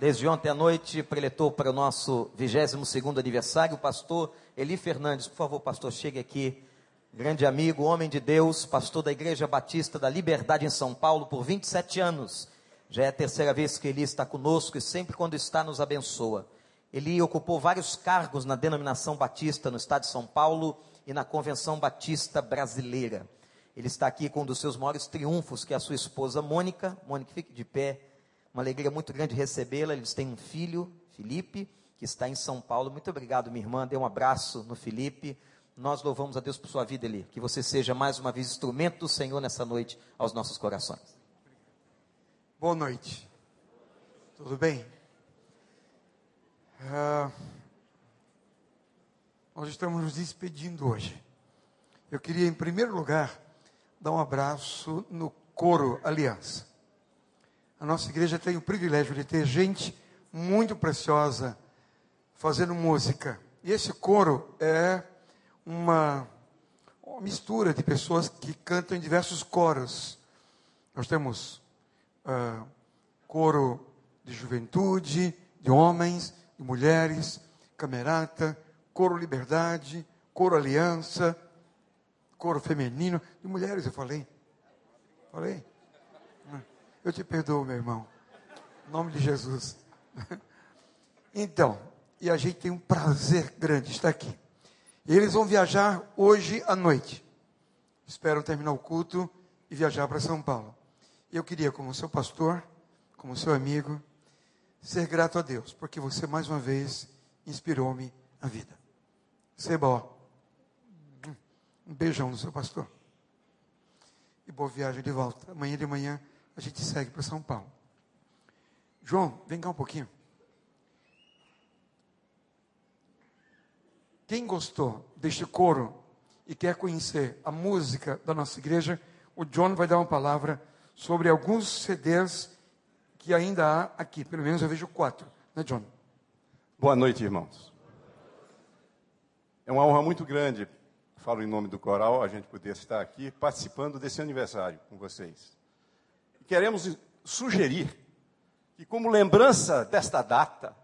Desde ontem à noite, preletou para o nosso 22º aniversário, o pastor Eli Fernandes. Por favor, pastor, chegue aqui. Grande amigo, homem de Deus, pastor da Igreja Batista da Liberdade em São Paulo por 27 anos. Já é a terceira vez que ele está conosco e sempre quando está nos abençoa. Ele ocupou vários cargos na denominação batista no estado de São Paulo e na Convenção Batista Brasileira. Ele está aqui com um dos seus maiores triunfos, que é a sua esposa Mônica. Mônica, fique de pé. Uma alegria muito grande recebê-la. Eles têm um filho, Felipe, que está em São Paulo. Muito obrigado, minha irmã. Dê um abraço no Felipe. Nós louvamos a Deus por sua vida, Eli. Que você seja mais uma vez instrumento do Senhor nessa noite aos nossos corações. Boa noite. Tudo bem? Uh, nós estamos nos despedindo hoje. Eu queria, em primeiro lugar, dar um abraço no Coro Aliança. A nossa igreja tem o privilégio de ter gente muito preciosa fazendo música. E esse coro é uma, uma mistura de pessoas que cantam em diversos coros. Nós temos uh, coro de juventude, de homens, de mulheres, camerata, coro liberdade, coro aliança, coro feminino, de mulheres eu falei. Falei? Eu te perdoo, meu irmão. Em nome de Jesus. Então, e a gente tem um prazer grande de estar aqui. Eles vão viajar hoje à noite. Esperam terminar o culto e viajar para São Paulo. Eu queria, como seu pastor, como seu amigo, ser grato a Deus, porque você mais uma vez inspirou-me a vida. Seba, um beijão no seu pastor. E boa viagem de volta. Amanhã de manhã a gente segue para São Paulo. João, vem cá um pouquinho. Quem gostou deste coro e quer conhecer a música da nossa igreja, o John vai dar uma palavra sobre alguns CDs que ainda há aqui. Pelo menos eu vejo quatro, né, John? Boa noite, irmãos. É uma honra muito grande, falo em nome do coral, a gente poder estar aqui participando desse aniversário com vocês queremos sugerir que, como lembrança desta data,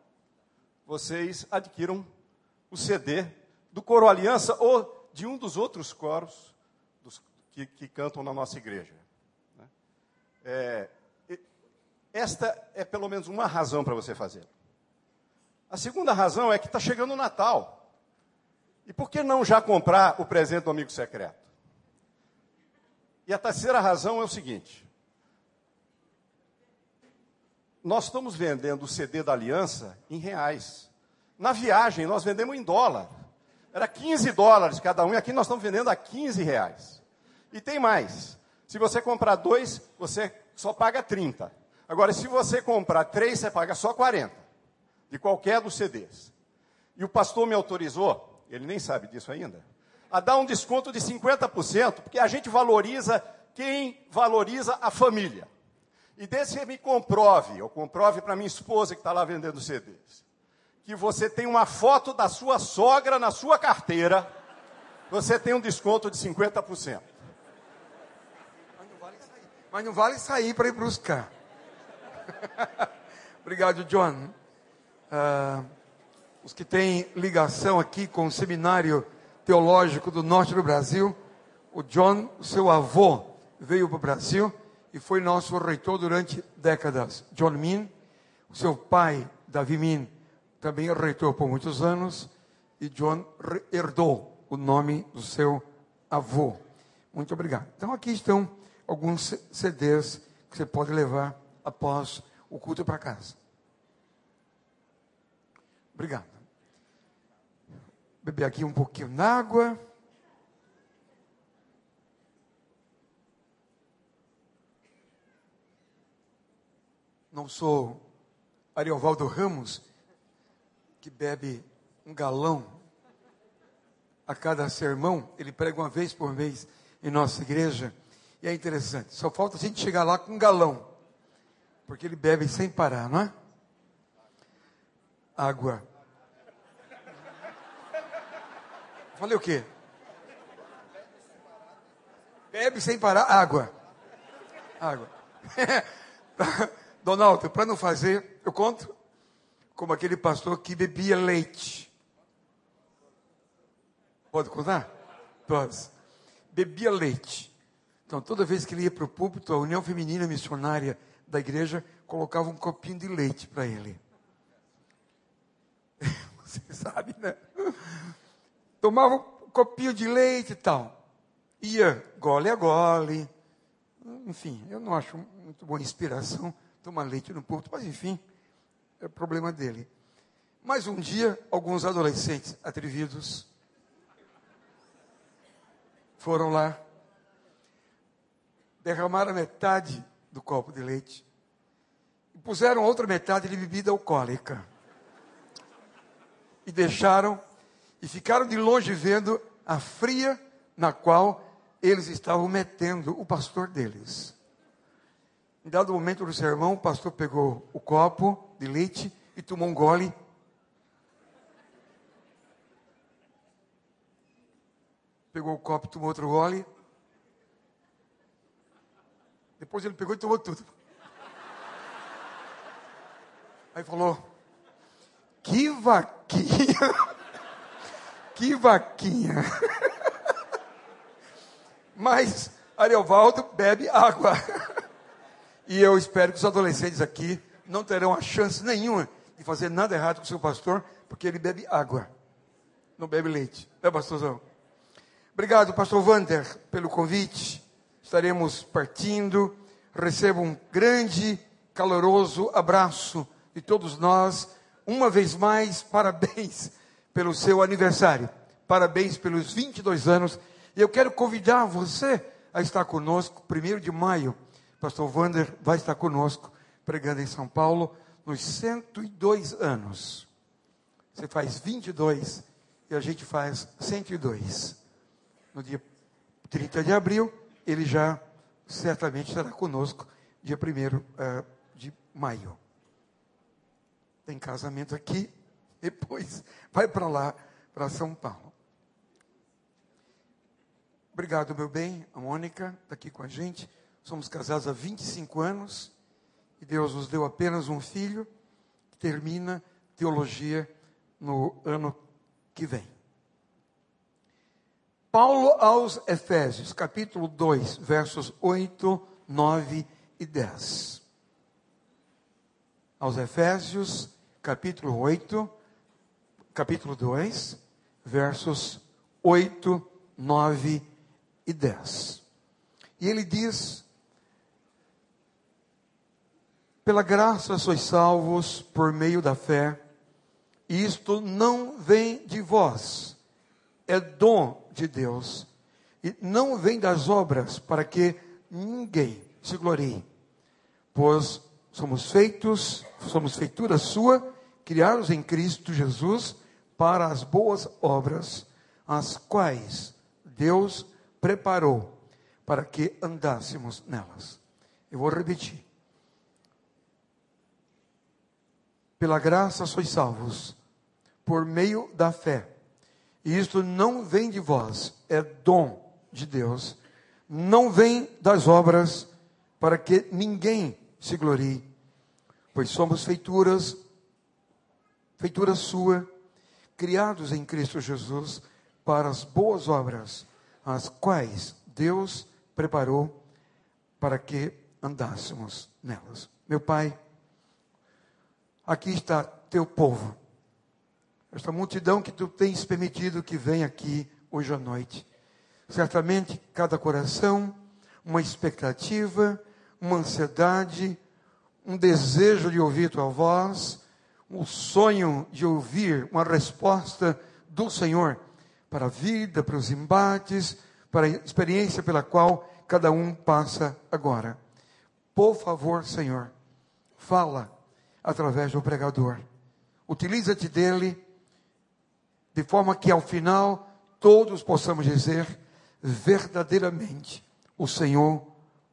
vocês adquiram o CD do Coro Aliança ou de um dos outros coros dos, que, que, cantam na nossa igreja. Né? É, esta é pelo menos uma razão para você fazer. A segunda razão é que está chegando o Natal. E por que não já comprar o presente do amigo secreto? E a terceira razão é o seguinte: nós estamos vendendo o CD da Aliança em reais. Na viagem, nós vendemos em dólar. Era 15 dólares cada um, e aqui nós estamos vendendo a 15 reais. E tem mais. Se você comprar dois, você só paga 30. Agora, se você comprar três, você paga só 40. De qualquer dos CDs. E o pastor me autorizou, ele nem sabe disso ainda, a dar um desconto de 50%, porque a gente valoriza quem valoriza a família. E desse me comprove, ou comprove para minha esposa que está lá vendendo CDs, que você tem uma foto da sua sogra na sua carteira, você tem um desconto de 50%. Mas não vale sair, Mas não vale sair para ir buscar. Obrigado, John. Uh, os que têm ligação aqui com o Seminário Teológico do Norte do Brasil, o John, seu avô, veio para o Brasil e foi nosso reitor durante décadas. John Min, seu pai, Davi Min, também reitor por muitos anos, e John herdou o nome do seu avô. Muito obrigado. Então aqui estão alguns CDs que você pode levar após o culto para casa. Obrigado. Beber aqui um pouquinho d'água. Não sou Ariovaldo Ramos, que bebe um galão a cada sermão, ele prega uma vez por mês em nossa igreja, e é interessante, só falta a gente chegar lá com um galão, porque ele bebe sem parar, não é? Água. Falei o quê? Bebe sem parar água. Água. Donaldo, para não fazer, eu conto? como aquele pastor que bebia leite. Pode contar? Pode. Bebia leite. Então, toda vez que ele ia para o púlpito, a União Feminina Missionária da igreja colocava um copinho de leite para ele. Você sabe, né? Tomava um copinho de leite e tal. Ia gole a gole. Enfim, eu não acho muito boa inspiração tomar leite no púlpito, mas enfim, é problema dele. Mas um dia, alguns adolescentes atrevidos foram lá, derramaram metade do copo de leite e puseram outra metade de bebida alcoólica. E deixaram e ficaram de longe vendo a fria na qual eles estavam metendo o pastor deles. Em dado momento do sermão, o pastor pegou o copo de leite e tomou um gole. Pegou o copo, tomou outro gole. Depois ele pegou e tomou tudo. Aí falou: Que vaquinha! Que vaquinha! Mas Ariovaldo bebe água. E eu espero que os adolescentes aqui não terão a chance nenhuma de fazer nada errado com o seu pastor, porque ele bebe água, não bebe leite. Né, pastorzão? Obrigado, pastor Vander, pelo convite. Estaremos partindo. Recebo um grande, caloroso abraço de todos nós. Uma vez mais, parabéns pelo seu aniversário. Parabéns pelos 22 anos. E eu quero convidar você a estar conosco, primeiro de maio, pastor Wander vai estar conosco pregando em São Paulo nos 102 anos. Você faz 22 e a gente faz 102. No dia 30 de abril, ele já certamente estará conosco, dia 1 uh, eh, de maio. Tem casamento aqui, depois vai para lá, para São Paulo. Obrigado, meu bem. A Mônica está aqui com a gente. Somos casados há 25 anos e Deus nos deu apenas um filho que termina teologia no ano que vem. Paulo aos Efésios, capítulo 2, versos 8, 9 e 10. Aos Efésios, capítulo 8, capítulo 2, versos 8, 9 e 10. E ele diz pela graça sois salvos por meio da fé, isto não vem de vós, é dom de Deus, e não vem das obras, para que ninguém se glorie, pois somos feitos, somos feitura sua, criados em Cristo Jesus, para as boas obras, as quais Deus preparou para que andássemos nelas. Eu vou repetir. Pela graça sois salvos, por meio da fé. E isto não vem de vós, é dom de Deus. Não vem das obras, para que ninguém se glorie. Pois somos feituras, feitura sua, criados em Cristo Jesus, para as boas obras, as quais Deus preparou para que andássemos nelas. Meu Pai, aqui está teu povo, esta multidão que tu tens permitido que venha aqui hoje à noite. Certamente cada coração, uma expectativa, uma ansiedade, um desejo de ouvir tua voz, um sonho de ouvir uma resposta do Senhor para a vida, para os embates, para a experiência pela qual cada um passa agora. Por favor, Senhor, fala através do pregador. Utiliza-te dele, de forma que ao final todos possamos dizer verdadeiramente: o Senhor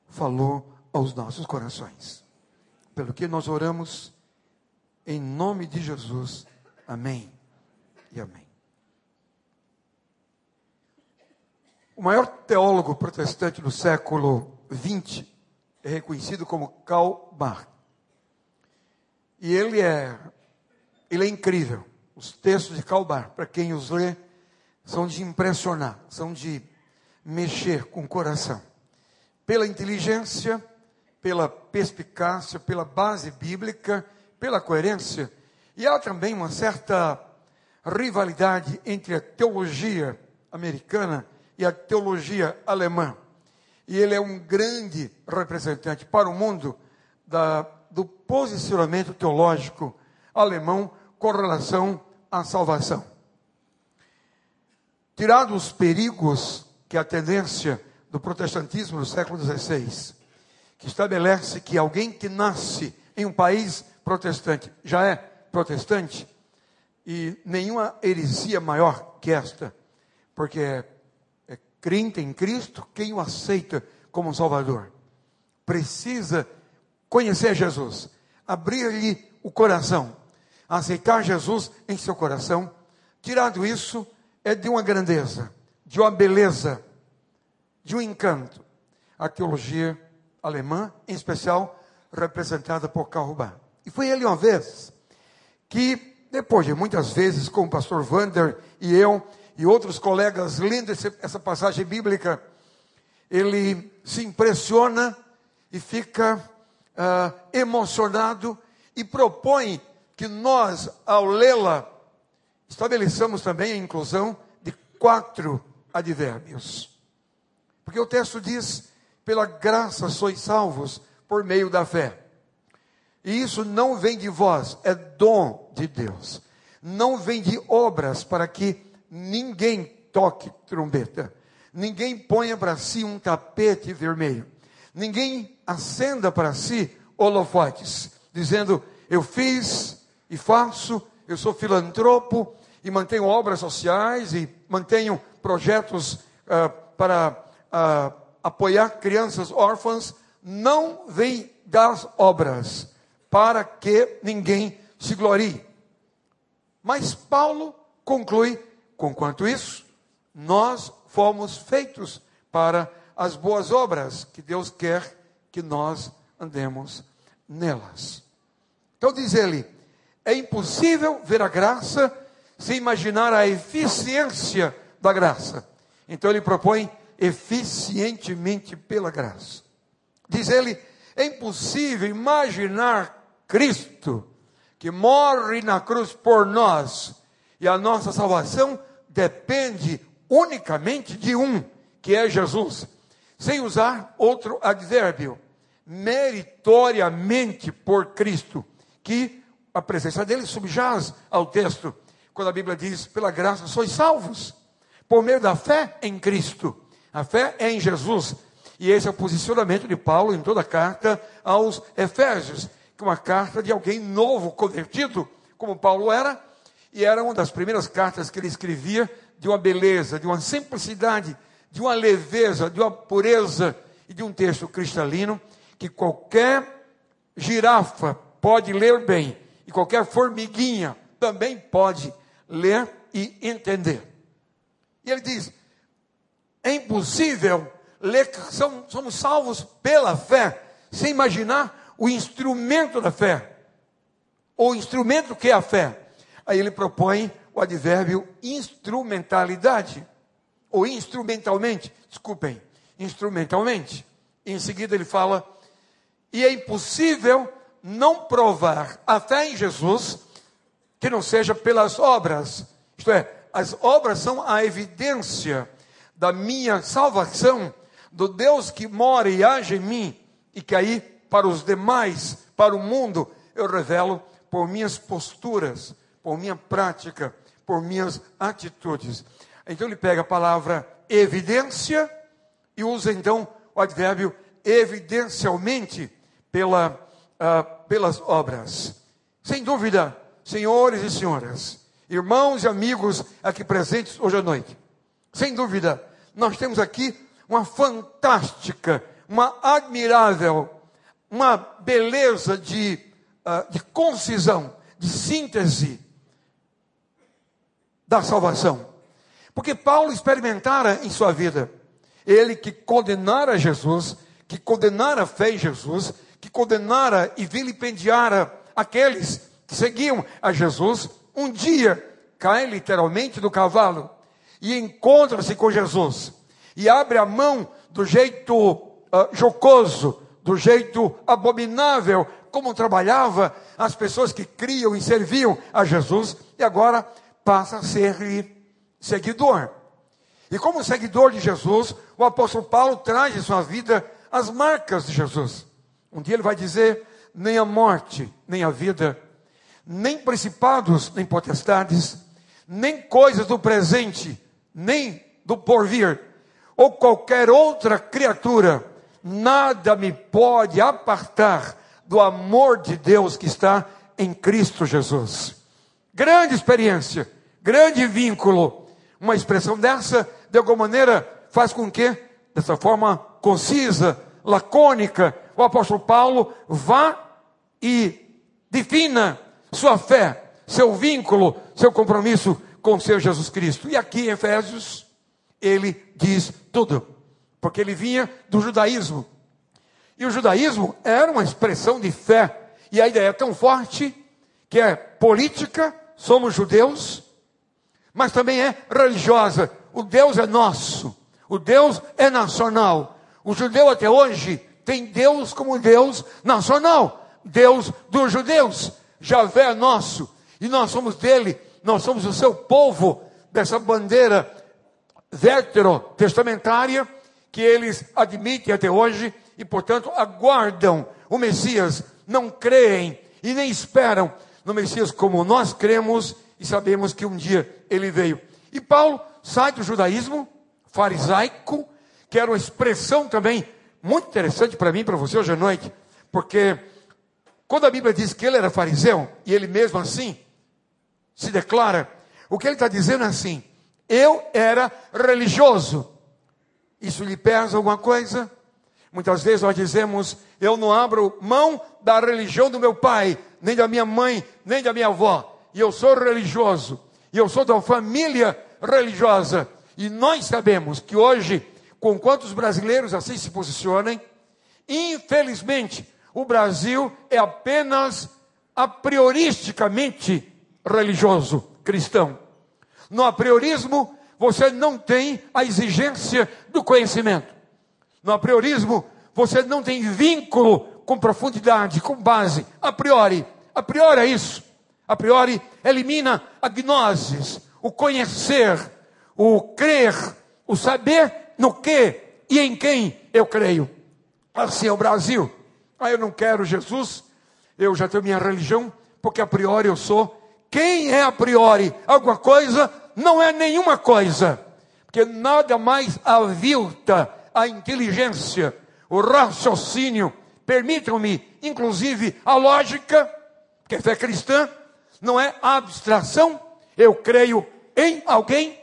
falou aos nossos corações. Pelo que nós oramos, em nome de Jesus. Amém e amém. O maior teólogo protestante do século XX é reconhecido como Karl Barth. E ele é Ele é incrível. Os textos de Calbar, para quem os lê, são de impressionar, são de mexer com o coração. Pela inteligência, pela perspicácia, pela base bíblica, pela coerência. E há também uma certa rivalidade entre a teologia americana e a teologia alemã. E ele é um grande representante para o mundo da, do posicionamento teológico alemão com relação à salvação. Tirados os perigos que a tendência do protestantismo do século XVI, que estabelece que alguém que nasce em um país protestante já é protestante, e nenhuma heresia maior que esta, porque é, é crente em Cristo quem o aceita como Salvador. Precisa conhecer Jesus, abrir-lhe o coração, aceitar Jesus em seu coração. Tirado isso, é de uma grandeza, de uma beleza, de um encanto. A teologia alemã, em especial, representada por Karl Barth. E foi ele uma vez que depois de muitas vezes, com o pastor Vander e eu e outros colegas lendo essa passagem bíblica, ele se impressiona e fica uh, emocionado e propõe que nós, ao lê-la, estabeleçamos também a inclusão de quatro advérbios. Porque o texto diz: pela graça sois salvos por meio da fé. E isso não vem de vós, é dom de Deus. Não vem de obras para que ninguém toque trombeta. Ninguém ponha para si um tapete vermelho. Ninguém acenda para si holofotes, dizendo: Eu fiz e faço, eu sou filantropo e mantenho obras sociais e mantenho projetos uh, para uh, apoiar crianças órfãs. Não vem das obras para que ninguém se glorie. Mas Paulo conclui: conquanto isso, nós fomos feitos para as boas obras que Deus quer que nós andemos nelas. Então diz ele: é impossível ver a graça sem imaginar a eficiência da graça. Então ele propõe eficientemente pela graça. Diz ele: é impossível imaginar Cristo, que morre na cruz por nós, e a nossa salvação depende unicamente de um, que é Jesus, sem usar outro advérbio, meritoriamente por Cristo, que a presença dele subjaz ao texto, quando a Bíblia diz: pela graça sois salvos, por meio da fé em Cristo. A fé é em Jesus. E esse é o posicionamento de Paulo em toda a carta aos Efésios uma carta de alguém novo, convertido, como Paulo era, e era uma das primeiras cartas que ele escrevia, de uma beleza, de uma simplicidade, de uma leveza, de uma pureza e de um texto cristalino que qualquer girafa pode ler bem e qualquer formiguinha também pode ler e entender. E ele diz: é impossível ler somos salvos pela fé, sem imaginar o instrumento da fé. O instrumento que é a fé. Aí ele propõe o advérbio instrumentalidade. Ou instrumentalmente, desculpem, instrumentalmente. Em seguida ele fala, e é impossível não provar a fé em Jesus que não seja pelas obras. Isto é, as obras são a evidência da minha salvação, do Deus que mora e age em mim, e que aí para os demais, para o mundo, eu revelo por minhas posturas, por minha prática, por minhas atitudes. Então ele pega a palavra evidência e usa então o advérbio evidencialmente pela, uh, pelas obras. Sem dúvida, senhores e senhoras, irmãos e amigos aqui presentes hoje à noite, sem dúvida, nós temos aqui uma fantástica, uma admirável uma beleza de, uh, de concisão, de síntese da salvação. Porque Paulo experimentara em sua vida, ele que condenara Jesus, que condenara a fé em Jesus, que condenara e vilipendiara aqueles que seguiam a Jesus, um dia cai literalmente do cavalo e encontra-se com Jesus e abre a mão do jeito uh, jocoso, do jeito abominável, como trabalhava as pessoas que criam e serviam a Jesus, e agora passa a ser seguidor. E como seguidor de Jesus, o apóstolo Paulo traz em sua vida as marcas de Jesus. Um dia ele vai dizer: nem a morte, nem a vida, nem principados, nem potestades, nem coisas do presente, nem do porvir, ou qualquer outra criatura, nada me pode apartar do amor de Deus que está em Cristo Jesus. Grande experiência, grande vínculo. Uma expressão dessa, de alguma maneira, faz com que, dessa forma concisa, lacônica, o apóstolo Paulo vá e defina sua fé, seu vínculo, seu compromisso com o Senhor Jesus Cristo. E aqui em Efésios, ele diz tudo, porque ele vinha do judaísmo. E o judaísmo era uma expressão de fé, e a ideia é tão forte que é política, somos judeus, mas também é religiosa. O Deus é nosso, o Deus é nacional. O judeu até hoje tem Deus como Deus? Nacional, Deus dos judeus. Javé é nosso, e nós somos dele, nós somos o seu povo, dessa bandeira testamentária que eles admitem até hoje e, portanto, aguardam o Messias, não creem e nem esperam no Messias como nós cremos e sabemos que um dia ele veio. E Paulo sai do judaísmo farisaico, que era uma expressão também muito interessante para mim e para você hoje à noite, porque quando a Bíblia diz que ele era fariseu, e ele mesmo assim se declara, o que ele está dizendo é assim: eu era religioso. Isso lhe pesa alguma coisa? Muitas vezes nós dizemos: eu não abro mão da religião do meu pai, nem da minha mãe, nem da minha avó. E eu sou religioso. E eu sou da família religiosa. E nós sabemos que hoje, com quantos brasileiros assim se posicionem, infelizmente, o Brasil é apenas a prioristicamente religioso cristão. No apriorismo, você não tem a exigência do conhecimento. No apriorismo, você não tem vínculo com profundidade, com base. A priori. A priori é isso. A priori elimina a gnosis, o conhecer, o crer, o saber no que e em quem eu creio. Assim é o Brasil. Ah, eu não quero Jesus, eu já tenho minha religião, porque a priori eu sou. Quem é a priori alguma coisa, não é nenhuma coisa, porque nada mais avilta a inteligência, o raciocínio, permitam-me, inclusive, a lógica, porque fé cristã não é abstração, eu creio em alguém,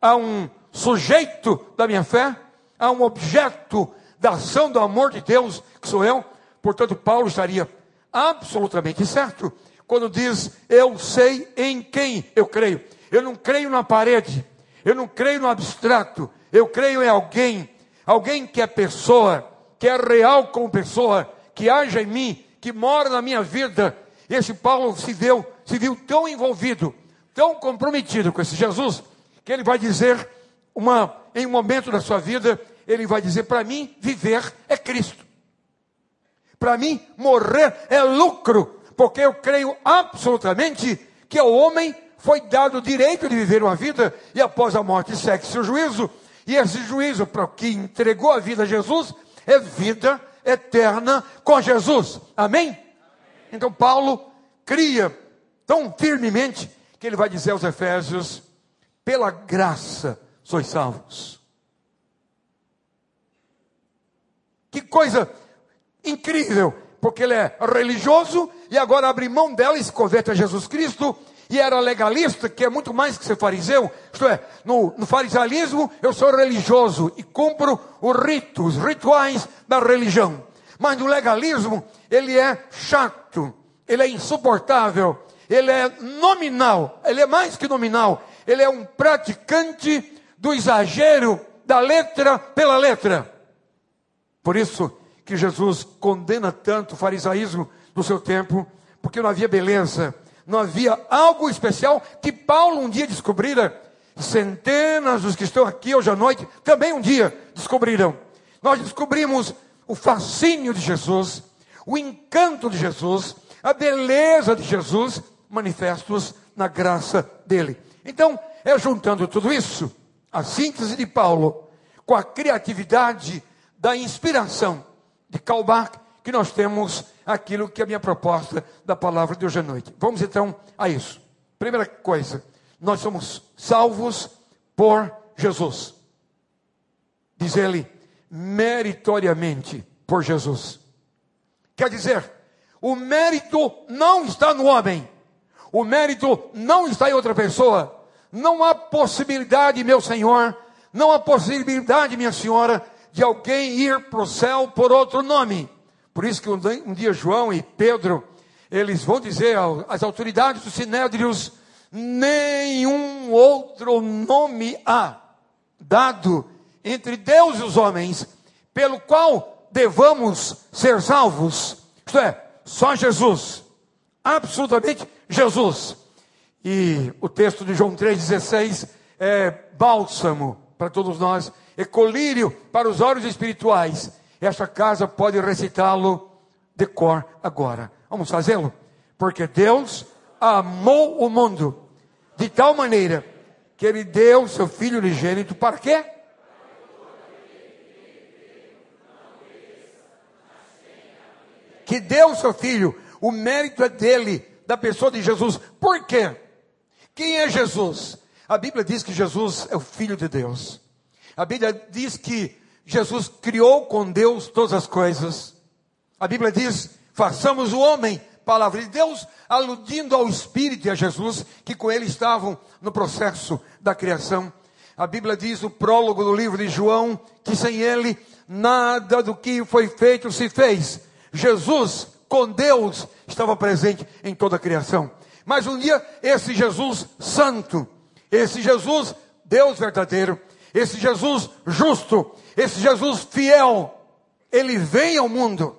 a um sujeito da minha fé, a um objeto da ação do amor de Deus, que sou eu, portanto, Paulo estaria absolutamente certo quando diz: Eu sei em quem eu creio. Eu não creio na parede, eu não creio no abstrato, eu creio em alguém, alguém que é pessoa, que é real como pessoa, que age em mim, que mora na minha vida. Esse Paulo se deu, se viu tão envolvido, tão comprometido com esse Jesus, que ele vai dizer uma em um momento da sua vida, ele vai dizer para mim viver é Cristo. Para mim morrer é lucro, porque eu creio absolutamente que ao homem foi dado o direito de viver uma vida e após a morte segue-se o juízo. E esse juízo para quem entregou a vida a Jesus é vida eterna com Jesus. Amém? Amém? Então Paulo cria tão firmemente que ele vai dizer aos Efésios: pela graça sois salvos. Que coisa incrível, porque ele é religioso e agora abre mão dela e se converte a Jesus Cristo e era legalista, que é muito mais que ser fariseu, isto é, no, no farisaísmo eu sou religioso e cumpro os ritos, os rituais da religião. Mas no legalismo ele é chato, ele é insuportável, ele é nominal, ele é mais que nominal, ele é um praticante do exagero da letra pela letra. Por isso que Jesus condena tanto o farisaísmo do seu tempo, porque não havia beleza, não havia algo especial que Paulo um dia descobrira. Centenas dos que estão aqui hoje à noite também um dia descobrirão. Nós descobrimos o fascínio de Jesus, o encanto de Jesus, a beleza de Jesus manifestos na graça dele. Então, é juntando tudo isso, a síntese de Paulo, com a criatividade da inspiração de Kalbach, que nós temos aquilo que é a minha proposta da palavra de hoje à noite. Vamos então a isso. Primeira coisa, nós somos salvos por Jesus. Diz ele, meritoriamente por Jesus. Quer dizer, o mérito não está no homem, o mérito não está em outra pessoa. Não há possibilidade, meu Senhor, não há possibilidade, minha senhora, de alguém ir para o céu por outro nome. Por isso que um dia João e Pedro, eles vão dizer às autoridades dos sinédrios, nenhum outro nome há dado entre Deus e os homens, pelo qual devamos ser salvos. Isto é, só Jesus. Absolutamente Jesus. E o texto de João 3,16 é bálsamo para todos nós, é colírio para os olhos espirituais esta casa pode recitá-lo de cor agora. Vamos fazê-lo? Porque Deus amou o mundo de tal maneira que ele deu seu filho unigênito para quê? Que deu seu filho, o mérito é dele, da pessoa de Jesus. Por quê? Quem é Jesus? A Bíblia diz que Jesus é o filho de Deus. A Bíblia diz que Jesus criou com Deus todas as coisas. A Bíblia diz: façamos o homem, palavra de Deus, aludindo ao Espírito e a Jesus, que com ele estavam no processo da criação. A Bíblia diz, o prólogo do livro de João, que sem ele nada do que foi feito se fez. Jesus, com Deus, estava presente em toda a criação. Mas um dia, esse Jesus santo, esse Jesus, Deus verdadeiro, esse Jesus justo, esse Jesus fiel, ele vem ao mundo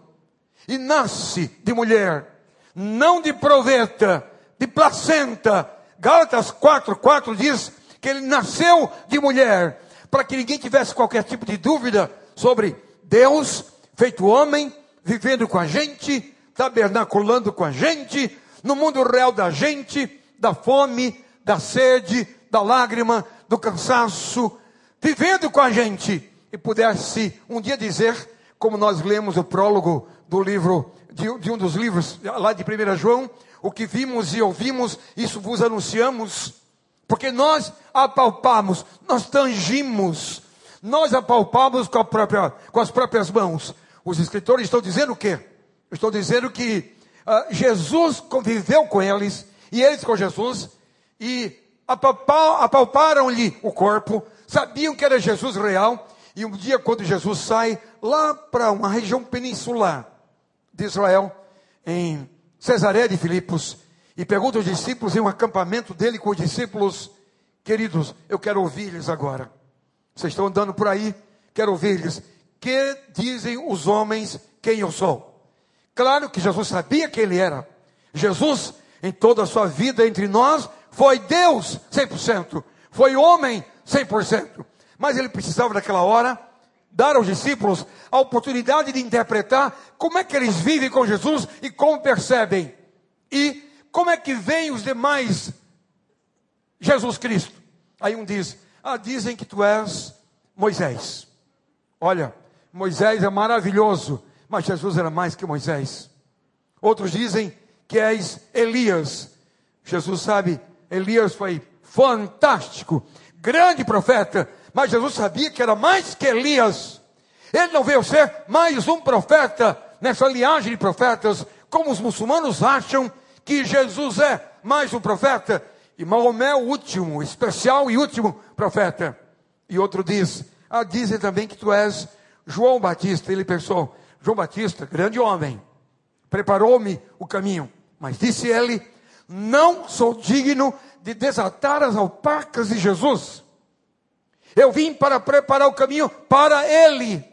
e nasce de mulher, não de proveta, de placenta. Gálatas 4:4 diz que ele nasceu de mulher, para que ninguém tivesse qualquer tipo de dúvida sobre Deus, feito homem, vivendo com a gente, tabernaculando com a gente, no mundo real da gente, da fome, da sede, da lágrima, do cansaço, vivendo com a gente e pudesse um dia dizer, como nós lemos o prólogo do livro, de, de um dos livros lá de 1 João, o que vimos e ouvimos, isso vos anunciamos, porque nós apalpamos, nós tangimos, nós apalpamos com, própria, com as próprias mãos. Os escritores estão dizendo o quê? Estão dizendo que uh, Jesus conviveu com eles, e eles com Jesus, e apalparam-lhe o corpo, sabiam que era Jesus real, e um dia, quando Jesus sai lá para uma região peninsular de Israel, em Cesareia de Filipos, e pergunta aos discípulos em um acampamento dele com os discípulos, queridos, eu quero ouvir-lhes agora. Vocês estão andando por aí, quero ouvir-lhes. Que dizem os homens quem eu sou? Claro que Jesus sabia quem ele era. Jesus, em toda a sua vida entre nós, foi Deus 100%, foi homem 100%. Mas ele precisava naquela hora dar aos discípulos a oportunidade de interpretar como é que eles vivem com Jesus e como percebem. E como é que vêm os demais Jesus Cristo. Aí um diz: Ah, dizem que tu és Moisés. Olha, Moisés é maravilhoso, mas Jesus era mais que Moisés. Outros dizem que és Elias. Jesus sabe, Elias foi fantástico, grande profeta, mas Jesus sabia que era mais que Elias. Ele não veio ser mais um profeta nessa linhagem de profetas, como os muçulmanos acham que Jesus é mais um profeta. E Maomé o último, especial e último profeta. E outro diz: Ah, dizem também que tu és João Batista. Ele pensou: João Batista, grande homem, preparou-me o caminho. Mas disse ele: Não sou digno de desatar as alpacas de Jesus. Eu vim para preparar o caminho para Ele.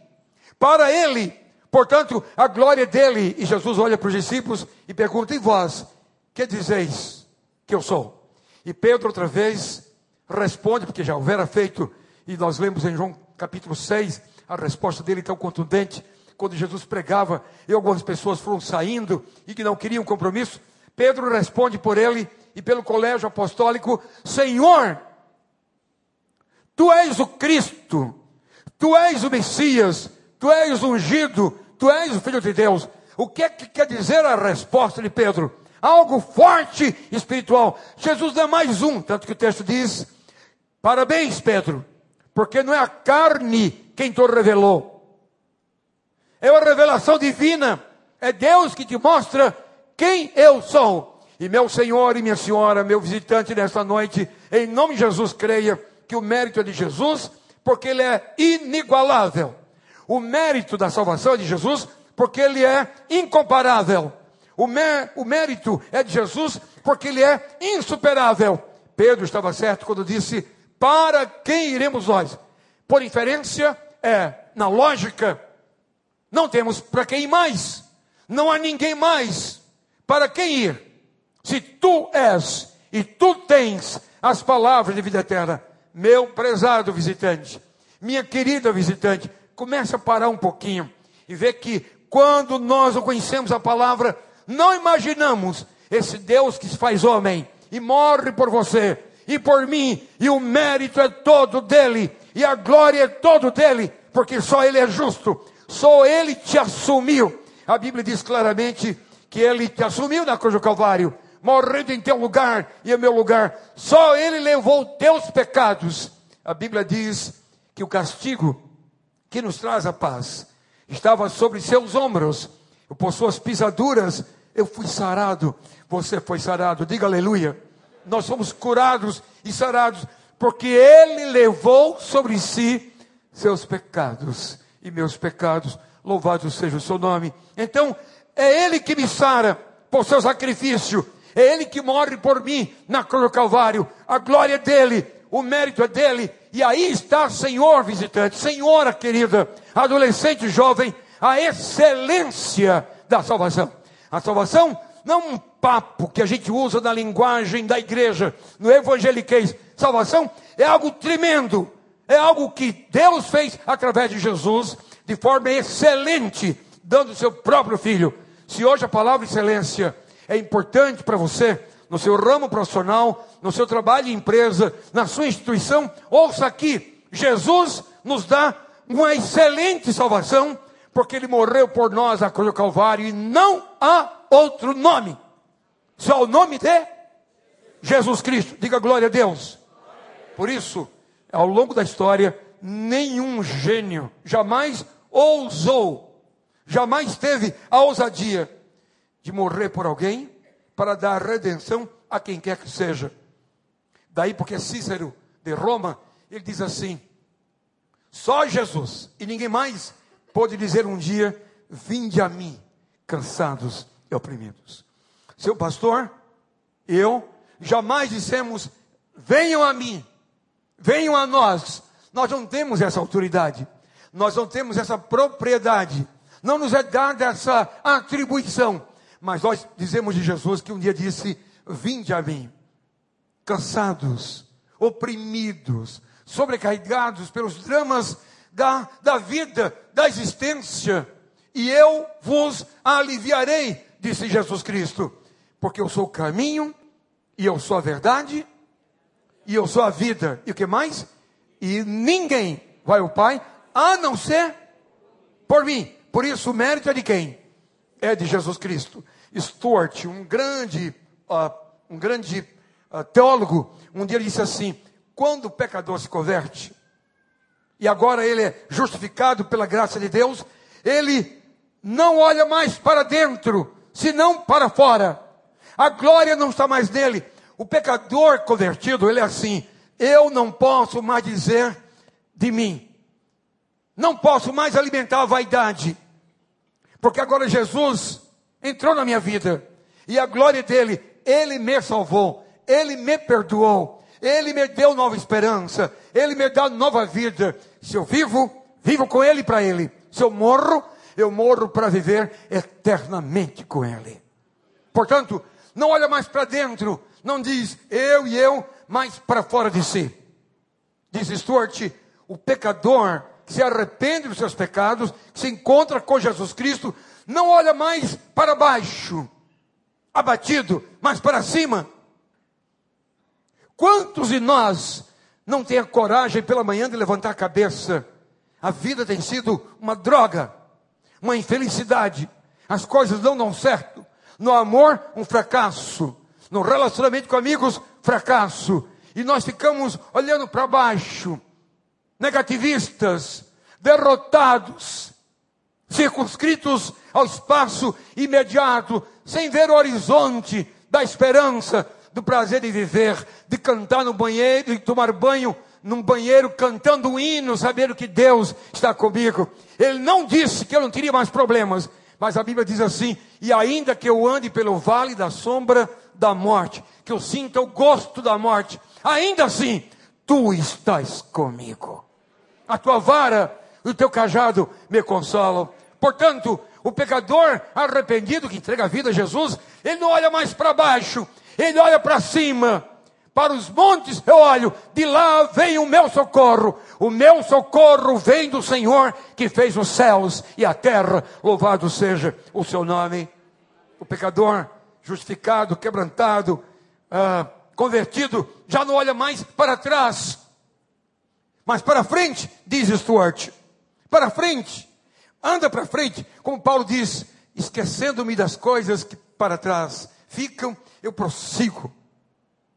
Para Ele. Portanto, a glória dele. E Jesus olha para os discípulos e pergunta: E vós, que dizeis que eu sou. E Pedro, outra vez, responde, porque já houvera feito, e nós lemos em João capítulo 6, a resposta dele tão contundente, quando Jesus pregava e algumas pessoas foram saindo e que não queriam compromisso. Pedro responde por ele e pelo colégio apostólico: Senhor, tu és o Cristo, tu és o Messias, tu és o ungido, tu és o Filho de Deus. O que é que quer dizer a resposta de Pedro? Algo forte espiritual. Jesus dá mais um, tanto que o texto diz: Parabéns, Pedro, porque não é a carne quem te revelou. É uma revelação divina. É Deus que te mostra quem eu sou. E meu Senhor e minha Senhora, meu visitante nesta noite, em nome de Jesus, creia que o mérito é de Jesus, porque ele é inigualável. O mérito da salvação é de Jesus, porque ele é incomparável. O, mé o mérito é de Jesus, porque ele é insuperável. Pedro estava certo quando disse: Para quem iremos nós? Por inferência, é, na lógica, não temos para quem ir mais. Não há ninguém mais para quem ir. Se tu és e tu tens as palavras de vida eterna, meu prezado visitante, minha querida visitante, comece a parar um pouquinho e ver que quando nós conhecemos a palavra, não imaginamos esse Deus que se faz homem e morre por você e por mim, e o mérito é todo dele, e a glória é todo dele, porque só ele é justo, só ele te assumiu. A Bíblia diz claramente que ele te assumiu na cruz do Calvário, morrendo em teu lugar e em meu lugar. Só ele levou teus pecados. A Bíblia diz que o castigo que nos traz a paz estava sobre seus ombros. Por suas pisaduras eu fui sarado. Você foi sarado. Diga aleluia. Nós somos curados e sarados porque ele levou sobre si seus pecados e meus pecados. Louvado seja o seu nome. Então, é ele que me sara por seu sacrifício. É ele que morre por mim na cruz do Calvário. A glória é dele, o mérito é dele. E aí está, Senhor visitante, Senhora querida, adolescente jovem, a excelência da salvação. A salvação não é um papo que a gente usa na linguagem da igreja, no evangeliquez. Salvação é algo tremendo, é algo que Deus fez através de Jesus de forma excelente, dando o seu próprio filho. Se hoje a palavra excelência é importante para você, no seu ramo profissional, no seu trabalho em empresa, na sua instituição, ouça aqui: Jesus nos dá uma excelente salvação, porque ele morreu por nós na cruz do Calvário e não há outro nome. Só o nome de Jesus Cristo. Diga glória a Deus. Por isso, ao longo da história, nenhum gênio jamais ousou, jamais teve a ousadia de morrer por alguém para dar redenção a quem quer que seja. Daí porque Cícero de Roma, ele diz assim: só Jesus e ninguém mais pode dizer um dia: vinde a mim, cansados e oprimidos. Seu pastor, eu jamais dissemos: venham a mim, venham a nós. Nós não temos essa autoridade, nós não temos essa propriedade, não nos é dada essa atribuição. Mas nós dizemos de Jesus que um dia disse: Vinde a mim, cansados, oprimidos, sobrecarregados pelos dramas da, da vida, da existência, e eu vos aliviarei, disse Jesus Cristo, porque eu sou o caminho, e eu sou a verdade, e eu sou a vida, e o que mais? E ninguém vai ao Pai a não ser por mim. Por isso o mérito é de quem? É de Jesus Cristo. Stuart, um grande, uh, um grande uh, teólogo, um dia disse assim: quando o pecador se converte, e agora ele é justificado pela graça de Deus, ele não olha mais para dentro, senão para fora. A glória não está mais nele. O pecador convertido, ele é assim: eu não posso mais dizer de mim, não posso mais alimentar a vaidade, porque agora Jesus entrou na minha vida, e a glória dele, ele me salvou, ele me perdoou, ele me deu nova esperança, ele me dá nova vida. Se eu vivo, vivo com ele para ele. Se eu morro, eu morro para viver eternamente com ele. Portanto, não olha mais para dentro, não diz eu e eu, mas para fora de si. Diz Stuart, o pecador que se arrepende dos seus pecados, que se encontra com Jesus Cristo, não olha mais para baixo, abatido, mas para cima. Quantos de nós não tem a coragem pela manhã de levantar a cabeça? A vida tem sido uma droga, uma infelicidade. As coisas não dão certo. No amor, um fracasso. No relacionamento com amigos, fracasso. E nós ficamos olhando para baixo, negativistas, derrotados, circunscritos ao espaço imediato, sem ver o horizonte da esperança, do prazer de viver, de cantar no banheiro, de tomar banho num banheiro cantando um hino, sabendo que Deus está comigo. Ele não disse que eu não teria mais problemas, mas a Bíblia diz assim: e ainda que eu ande pelo vale da sombra da morte, que eu sinta o gosto da morte, ainda assim, tu estás comigo. A tua vara e o teu cajado me consolam. Portanto, o pecador arrependido que entrega a vida a Jesus, ele não olha mais para baixo, ele olha para cima. Para os montes eu olho, de lá vem o meu socorro. O meu socorro vem do Senhor que fez os céus e a terra. Louvado seja o seu nome. O pecador justificado, quebrantado, ah, convertido, já não olha mais para trás, mas para frente, diz Stuart. Para frente, anda para frente, como Paulo diz, esquecendo-me das coisas que para trás ficam, eu prossigo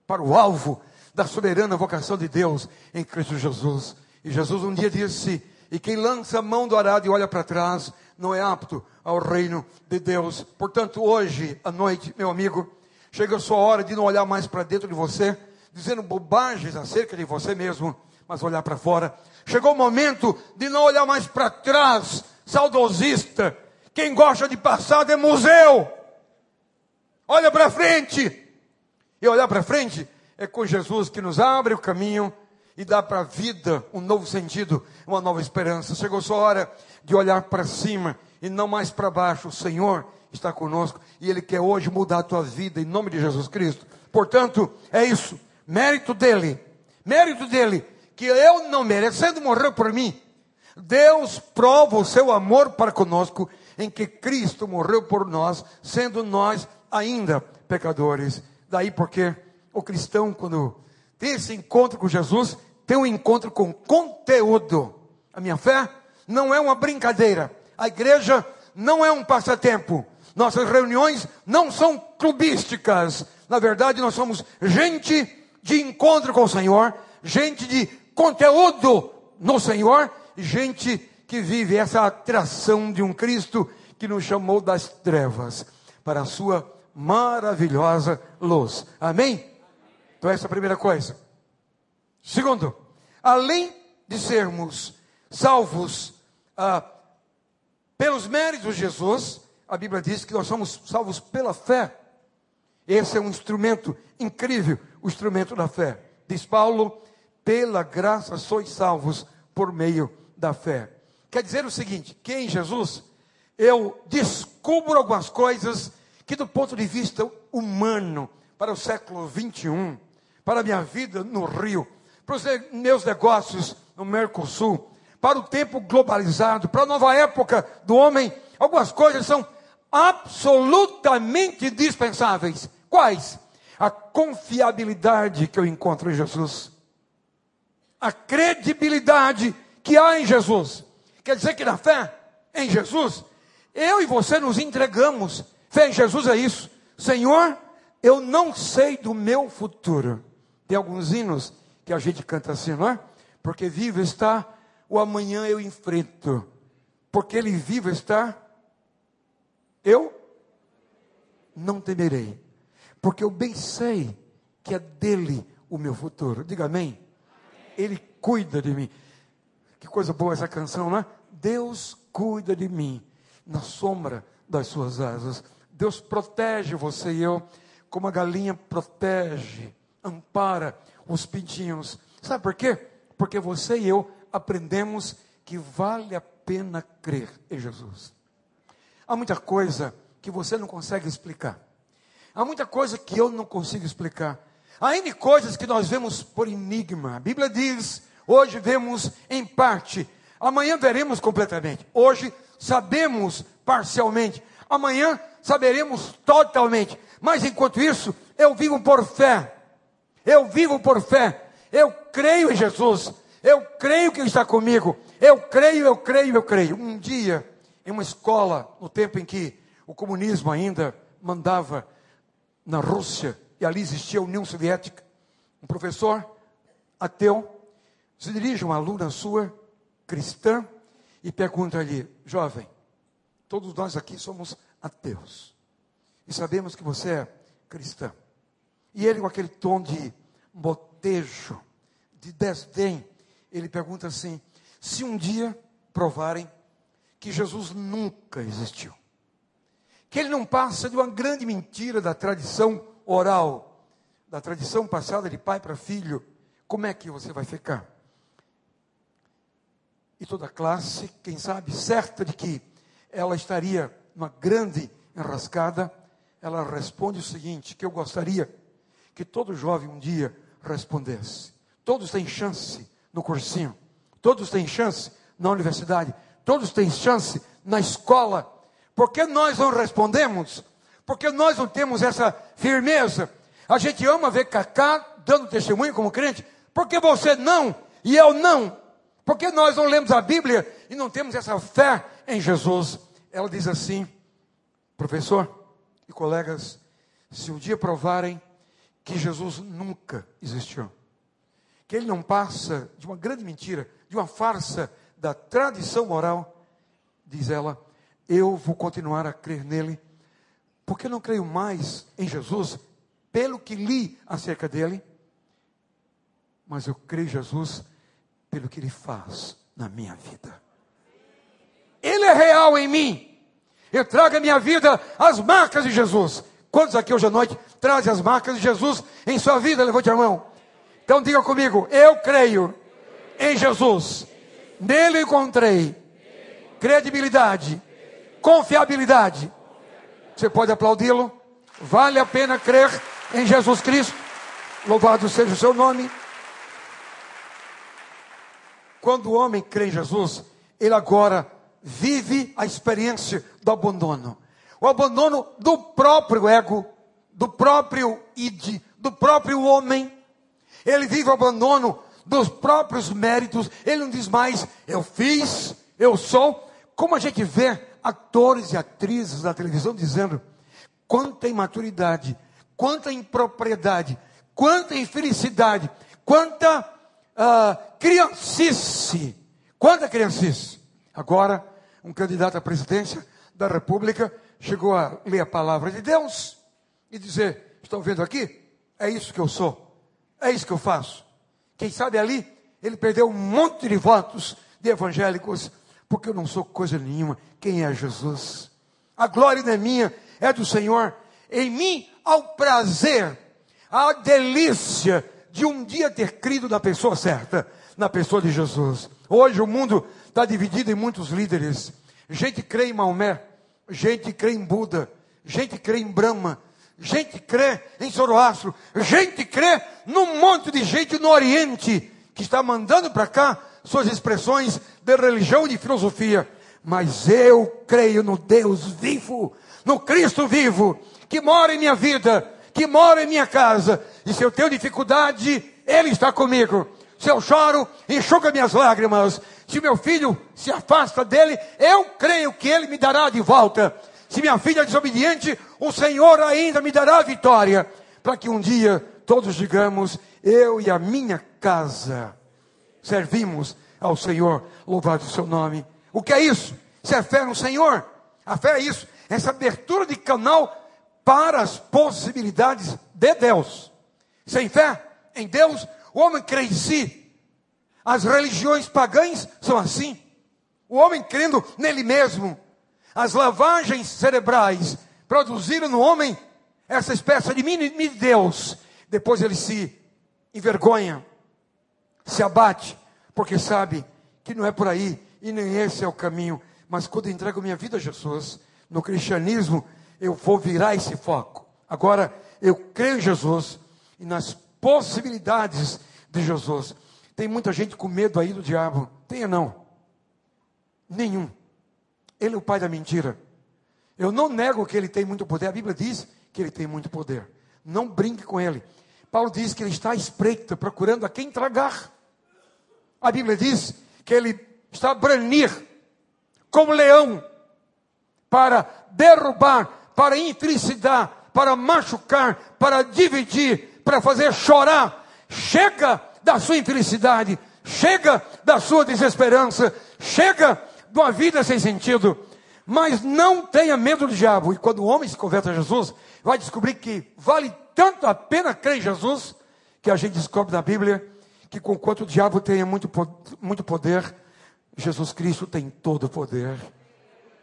para o alvo da soberana vocação de Deus em Cristo Jesus. E Jesus um dia disse: E quem lança a mão do arado e olha para trás, não é apto ao reino de Deus. Portanto, hoje à noite, meu amigo, chega a sua hora de não olhar mais para dentro de você, dizendo bobagens acerca de você mesmo, mas olhar para fora. Chegou o momento de não olhar mais para trás, saudosista. Quem gosta de passado é museu. Olha para frente. E olhar para frente é com Jesus que nos abre o caminho e dá para a vida um novo sentido, uma nova esperança. Chegou sua hora de olhar para cima e não mais para baixo. O Senhor está conosco e Ele quer hoje mudar a tua vida em nome de Jesus Cristo. Portanto, é isso. Mérito dele. Mérito dele. Que eu não merecendo morrer por mim. Deus prova o seu amor para conosco em que Cristo morreu por nós, sendo nós ainda pecadores. Daí porque o cristão, quando tem esse encontro com Jesus, tem um encontro com conteúdo. A minha fé não é uma brincadeira. A igreja não é um passatempo. Nossas reuniões não são clubísticas. Na verdade, nós somos gente de encontro com o Senhor, gente de conteúdo no Senhor, gente que vive essa atração de um Cristo que nos chamou das trevas para a sua maravilhosa luz. Amém? Então, essa é a primeira coisa. Segundo, além de sermos salvos ah, pelos méritos de Jesus, a Bíblia diz que nós somos salvos pela fé. Esse é um instrumento incrível, o instrumento da fé. Diz Paulo: pela graça sois salvos por meio da fé. Quer dizer o seguinte: que em Jesus eu descubro algumas coisas que do ponto de vista humano, para o século 21, para a minha vida no Rio, para os meus negócios no Mercosul, para o tempo globalizado, para a nova época do homem, algumas coisas são absolutamente dispensáveis. Quais? A confiabilidade que eu encontro em Jesus, a credibilidade que há em Jesus. Quer dizer que na fé em Jesus, eu e você nos entregamos Fé em Jesus é isso. Senhor, eu não sei do meu futuro. Tem alguns hinos que a gente canta assim, não é? Porque vivo está, o amanhã eu enfrento. Porque ele vivo está, eu não temerei. Porque eu bem sei que é dele o meu futuro. Diga amém. Ele cuida de mim. Que coisa boa essa canção, não é? Deus cuida de mim na sombra das suas asas. Deus protege você e eu, como a galinha protege, ampara os pintinhos. Sabe por quê? Porque você e eu aprendemos que vale a pena crer em Jesus. Há muita coisa que você não consegue explicar. Há muita coisa que eu não consigo explicar. Há N coisas que nós vemos por enigma. A Bíblia diz: hoje vemos em parte, amanhã veremos completamente. Hoje sabemos parcialmente, amanhã saberemos totalmente. Mas enquanto isso, eu vivo por fé. Eu vivo por fé. Eu creio em Jesus. Eu creio que Ele está comigo. Eu creio, eu creio, eu creio. Um dia, em uma escola, no tempo em que o comunismo ainda mandava na Rússia, e ali existia a União Soviética, um professor ateu se dirige a uma aluna sua, cristã, e pergunta-lhe, jovem, todos nós aqui somos ateus, e sabemos que você é cristã. E ele, com aquele tom de botejo, de desdém, ele pergunta assim: se um dia provarem que Jesus nunca existiu, que ele não passa de uma grande mentira da tradição oral, da tradição passada de pai para filho, como é que você vai ficar? E toda a classe, quem sabe, certa de que ela estaria numa grande enrascada, ela responde o seguinte: que eu gostaria que todo jovem um dia respondesse. Todos têm chance no cursinho, todos têm chance na universidade, todos têm chance na escola. Por que nós não respondemos? Porque nós não temos essa firmeza. A gente ama ver Cacá dando testemunho como crente. Porque você não e eu não. Porque nós não lemos a Bíblia e não temos essa fé em Jesus. Ela diz assim, professor e colegas, se um dia provarem que Jesus nunca existiu, que ele não passa de uma grande mentira, de uma farsa da tradição moral, diz ela, eu vou continuar a crer nele, porque não creio mais em Jesus, pelo que li acerca dele, mas eu creio em Jesus pelo que ele faz na minha vida. Ele é real em mim. Eu trago a minha vida as marcas de Jesus. Quantos aqui hoje à noite trazem as marcas de Jesus em sua vida? Levante a mão. Então diga comigo: eu creio em Jesus. Nele encontrei credibilidade, confiabilidade. Você pode aplaudi-lo? Vale a pena crer em Jesus Cristo. Louvado seja o seu nome. Quando o homem crê em Jesus, ele agora vive a experiência do abandono. O abandono do próprio ego, do próprio id, do próprio homem ele vive o abandono dos próprios méritos, ele não diz mais, eu fiz, eu sou. Como a gente vê atores e atrizes na televisão dizendo, quanta imaturidade, quanta impropriedade, quanta infelicidade, quanta uh, criancice, quanta criancice. Agora, um candidato à presidência da República chegou a ler a palavra de Deus e dizer: Estão vendo aqui? É isso que eu sou. É isso que eu faço. Quem sabe ali, ele perdeu um monte de votos de evangélicos, porque eu não sou coisa nenhuma. Quem é Jesus? A glória não é minha, é do Senhor. Em mim há o prazer, a delícia de um dia ter crido na pessoa certa, na pessoa de Jesus. Hoje o mundo está dividido em muitos líderes. Gente crê em Maomé, gente crê em Buda, gente crê em Brahma, gente crê em Zoroastro, gente crê num monte de gente no Oriente que está mandando para cá suas expressões de religião e de filosofia. Mas eu creio no Deus vivo, no Cristo vivo, que mora em minha vida, que mora em minha casa. E se eu tenho dificuldade, Ele está comigo. Se eu choro, enxuga minhas lágrimas. Se meu filho se afasta dele, eu creio que Ele me dará de volta. Se minha filha é desobediente, o Senhor ainda me dará vitória, para que um dia todos digamos: eu e a minha casa servimos ao Senhor, louvado o seu nome. O que é isso? Isso é fé no Senhor. A fé é isso, essa abertura de canal para as possibilidades de Deus. Sem fé em Deus, o homem crê em si. As religiões pagãs são assim. O homem crendo nele mesmo, as lavagens cerebrais produziram no homem essa espécie de mini Deus. Depois ele se envergonha, se abate, porque sabe que não é por aí e nem esse é o caminho. Mas quando entrego minha vida a Jesus, no cristianismo, eu vou virar esse foco. Agora, eu creio em Jesus e nas possibilidades de Jesus. Tem muita gente com medo aí do diabo. Tenha não. Nenhum. Ele é o pai da mentira. Eu não nego que ele tem muito poder. A Bíblia diz que ele tem muito poder. Não brinque com ele. Paulo diz que ele está à espreita, procurando a quem tragar. A Bíblia diz que ele está a branir como leão para derrubar, para infelicidar, para machucar, para dividir, para fazer chorar. Chega da sua infelicidade, chega da sua desesperança, chega de uma vida sem sentido. Mas não tenha medo do diabo. E quando o homem se converte a Jesus, vai descobrir que vale tanto a pena crer em Jesus, que a gente descobre na Bíblia que, conquanto o diabo tenha muito, muito poder, Jesus Cristo tem todo o poder.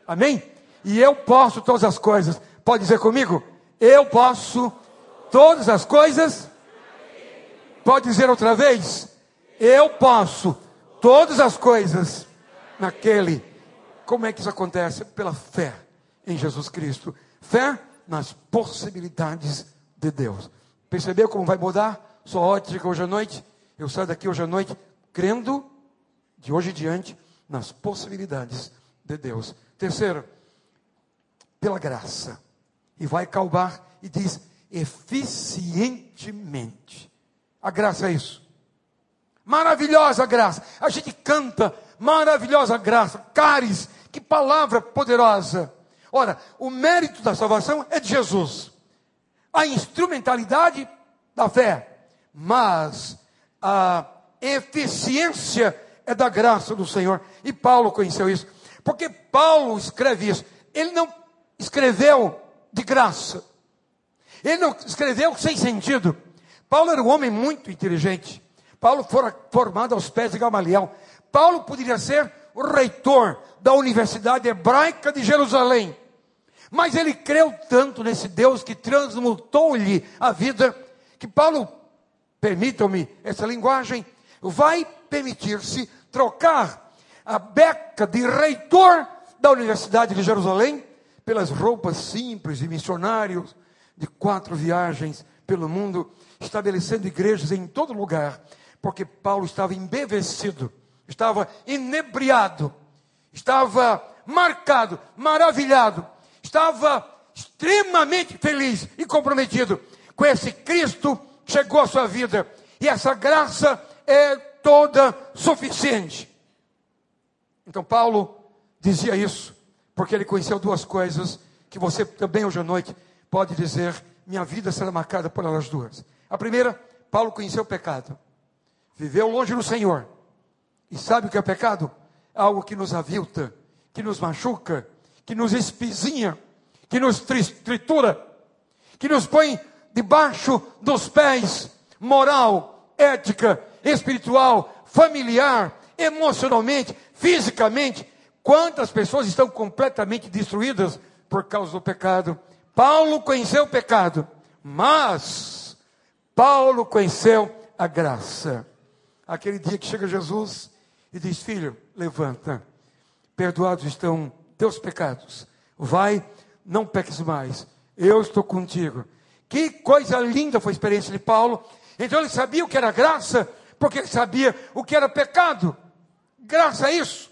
Amém? E eu posso todas as coisas. Pode dizer comigo? Eu posso todas as coisas. Pode dizer outra vez? Eu posso todas as coisas naquele. Como é que isso acontece? Pela fé em Jesus Cristo. Fé nas possibilidades de Deus. Percebeu como vai mudar sua ótica hoje à noite? Eu saio daqui hoje à noite crendo, de hoje em diante, nas possibilidades de Deus. Terceiro, pela graça. E vai calbar e diz eficientemente. A graça é isso. Maravilhosa graça. A gente canta maravilhosa graça. Caris, que palavra poderosa. Ora, o mérito da salvação é de Jesus. A instrumentalidade da fé. Mas a eficiência é da graça do Senhor. E Paulo conheceu isso. Porque Paulo escreve isso. Ele não escreveu de graça. Ele não escreveu sem sentido. Paulo era um homem muito inteligente. Paulo fora formado aos pés de Gamaliel. Paulo poderia ser o reitor da Universidade Hebraica de Jerusalém. Mas ele creu tanto nesse Deus que transmutou-lhe a vida, que Paulo, permitam-me essa linguagem, vai permitir-se trocar a beca de reitor da Universidade de Jerusalém pelas roupas simples de missionários de quatro viagens pelo mundo, estabelecendo igrejas em todo lugar, porque Paulo estava embevecido, estava inebriado, estava marcado, maravilhado, estava extremamente feliz e comprometido com esse Cristo que chegou à sua vida. E essa graça é toda suficiente. Então Paulo dizia isso, porque ele conheceu duas coisas que você também hoje à noite pode dizer: minha vida será marcada por elas duas. A primeira, Paulo conheceu o pecado, viveu longe do Senhor, e sabe o que é pecado? Algo que nos avilta, que nos machuca, que nos espizinha, que nos tritura, que nos põe debaixo dos pés, moral, ética, espiritual, familiar, emocionalmente, fisicamente. Quantas pessoas estão completamente destruídas por causa do pecado? Paulo conheceu o pecado, mas Paulo conheceu a graça. Aquele dia que chega Jesus e diz: Filho, levanta, perdoados estão teus pecados, vai, não peques mais, eu estou contigo. Que coisa linda foi a experiência de Paulo. Então ele sabia o que era graça, porque ele sabia o que era pecado. Graça a isso.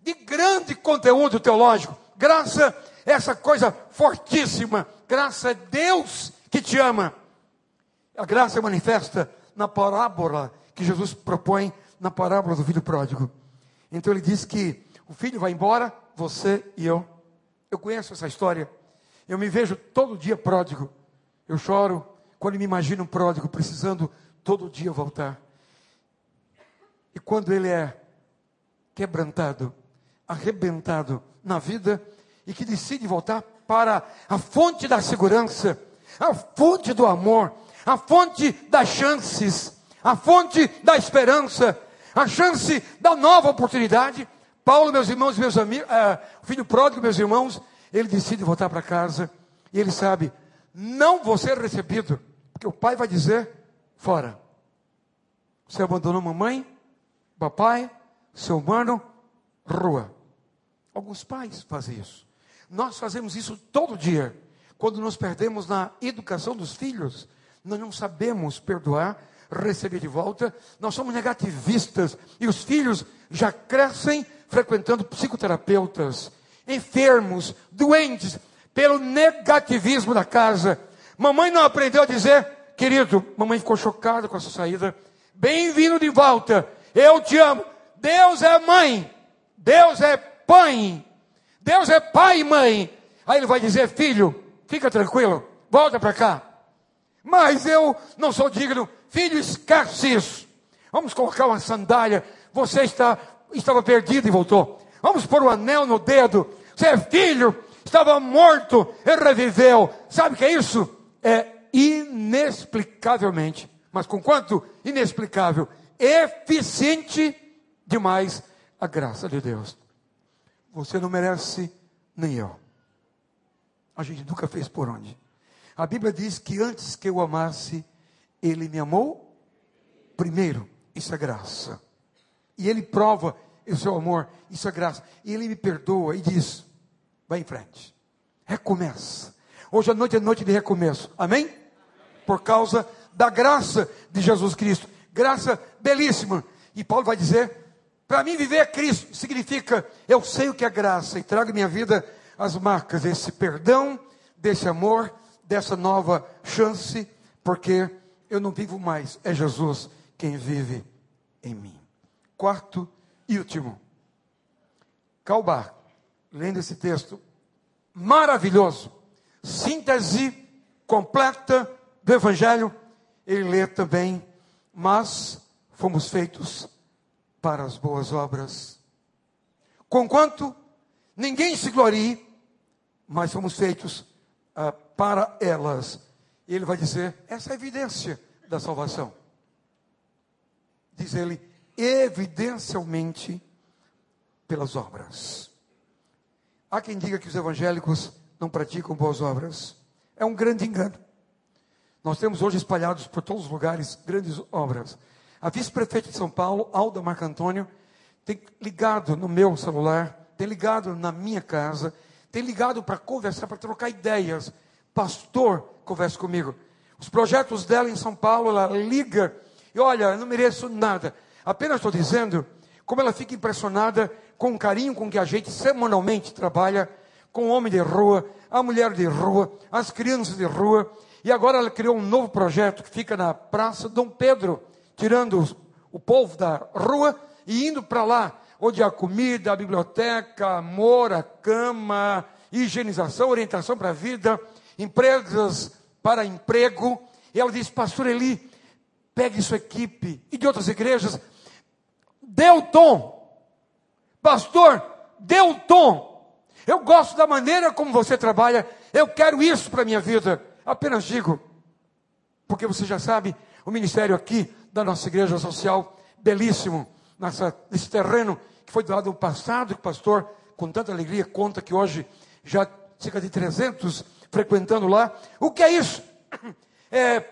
De grande conteúdo teológico. Graça essa coisa fortíssima. Graça é Deus que te ama. A graça é manifesta na parábola que Jesus propõe na parábola do filho pródigo. Então ele diz que o filho vai embora, você e eu. Eu conheço essa história. Eu me vejo todo dia pródigo. Eu choro quando me imagino um pródigo precisando todo dia voltar. E quando ele é quebrantado, arrebentado na vida, e que decide voltar para a fonte da segurança, a fonte do amor, a fonte das chances, a fonte da esperança, a chance da nova oportunidade. Paulo, meus irmãos, meus amigos, é, o filho pródigo, meus irmãos, ele decide voltar para casa e ele sabe, não vou ser recebido, porque o pai vai dizer: fora. Você abandonou mamãe, papai, seu mano, rua. Alguns pais fazem isso. Nós fazemos isso todo dia. quando nos perdemos na educação dos filhos, nós não sabemos perdoar, receber de volta, nós somos negativistas e os filhos já crescem frequentando psicoterapeutas, enfermos, doentes, pelo negativismo da casa. Mamãe não aprendeu a dizer, querido, mamãe ficou chocada com a sua saída. Bem-vindo de volta, eu te amo. Deus é mãe, Deus é pai, Deus é pai e mãe. Aí ele vai dizer, filho, fica tranquilo, volta para cá. Mas eu não sou digno, filho, esquece isso. Vamos colocar uma sandália, você está, estava perdido e voltou. Vamos pôr um anel no dedo, você é filho, estava morto e reviveu. Sabe o que é isso? É inexplicavelmente, mas com quanto inexplicável, eficiente demais a graça de Deus. Você não merece, nem eu. A gente nunca fez por onde. A Bíblia diz que antes que eu amasse, Ele me amou primeiro. Isso é graça. E Ele prova o seu amor. Isso é graça. E Ele me perdoa e diz: vai em frente. Recomeça. Hoje à noite é noite de recomeço. Amém? Por causa da graça de Jesus Cristo. Graça belíssima. E Paulo vai dizer: para mim, viver é Cristo significa eu sei o que é graça e trago minha vida as marcas desse perdão, desse amor, dessa nova chance, porque eu não vivo mais, é Jesus quem vive em mim. Quarto e último. Calbar, lendo esse texto maravilhoso, síntese completa do Evangelho, ele lê também, mas fomos feitos para as boas obras. Conquanto ninguém se glorie, mas fomos feitos ah, para elas. E ele vai dizer: essa é a evidência da salvação. Diz ele, evidencialmente pelas obras. Há quem diga que os evangélicos não praticam boas obras. É um grande engano. Nós temos hoje espalhados por todos os lugares grandes obras. A vice-prefeita de São Paulo, Alda Marco Antônio, tem ligado no meu celular, tem ligado na minha casa, tem ligado para conversar, para trocar ideias. Pastor, conversa comigo. Os projetos dela em São Paulo, ela liga e olha, eu não mereço nada. Apenas estou dizendo como ela fica impressionada com o carinho com que a gente semanalmente trabalha com o homem de rua, a mulher de rua, as crianças de rua. E agora ela criou um novo projeto que fica na Praça Dom Pedro tirando o povo da rua e indo para lá, onde há comida, a biblioteca, amor, a cama, higienização, orientação para a vida, empresas para emprego. E ela disse, pastor Eli, pegue sua equipe e de outras igrejas, dê o tom. Pastor, dê o tom. Eu gosto da maneira como você trabalha, eu quero isso para a minha vida. Apenas digo, porque você já sabe, o ministério aqui da nossa igreja social, belíssimo, nessa, nesse terreno que foi doado no passado, que o pastor, com tanta alegria, conta que hoje já cerca de 300 frequentando lá. O que é isso? É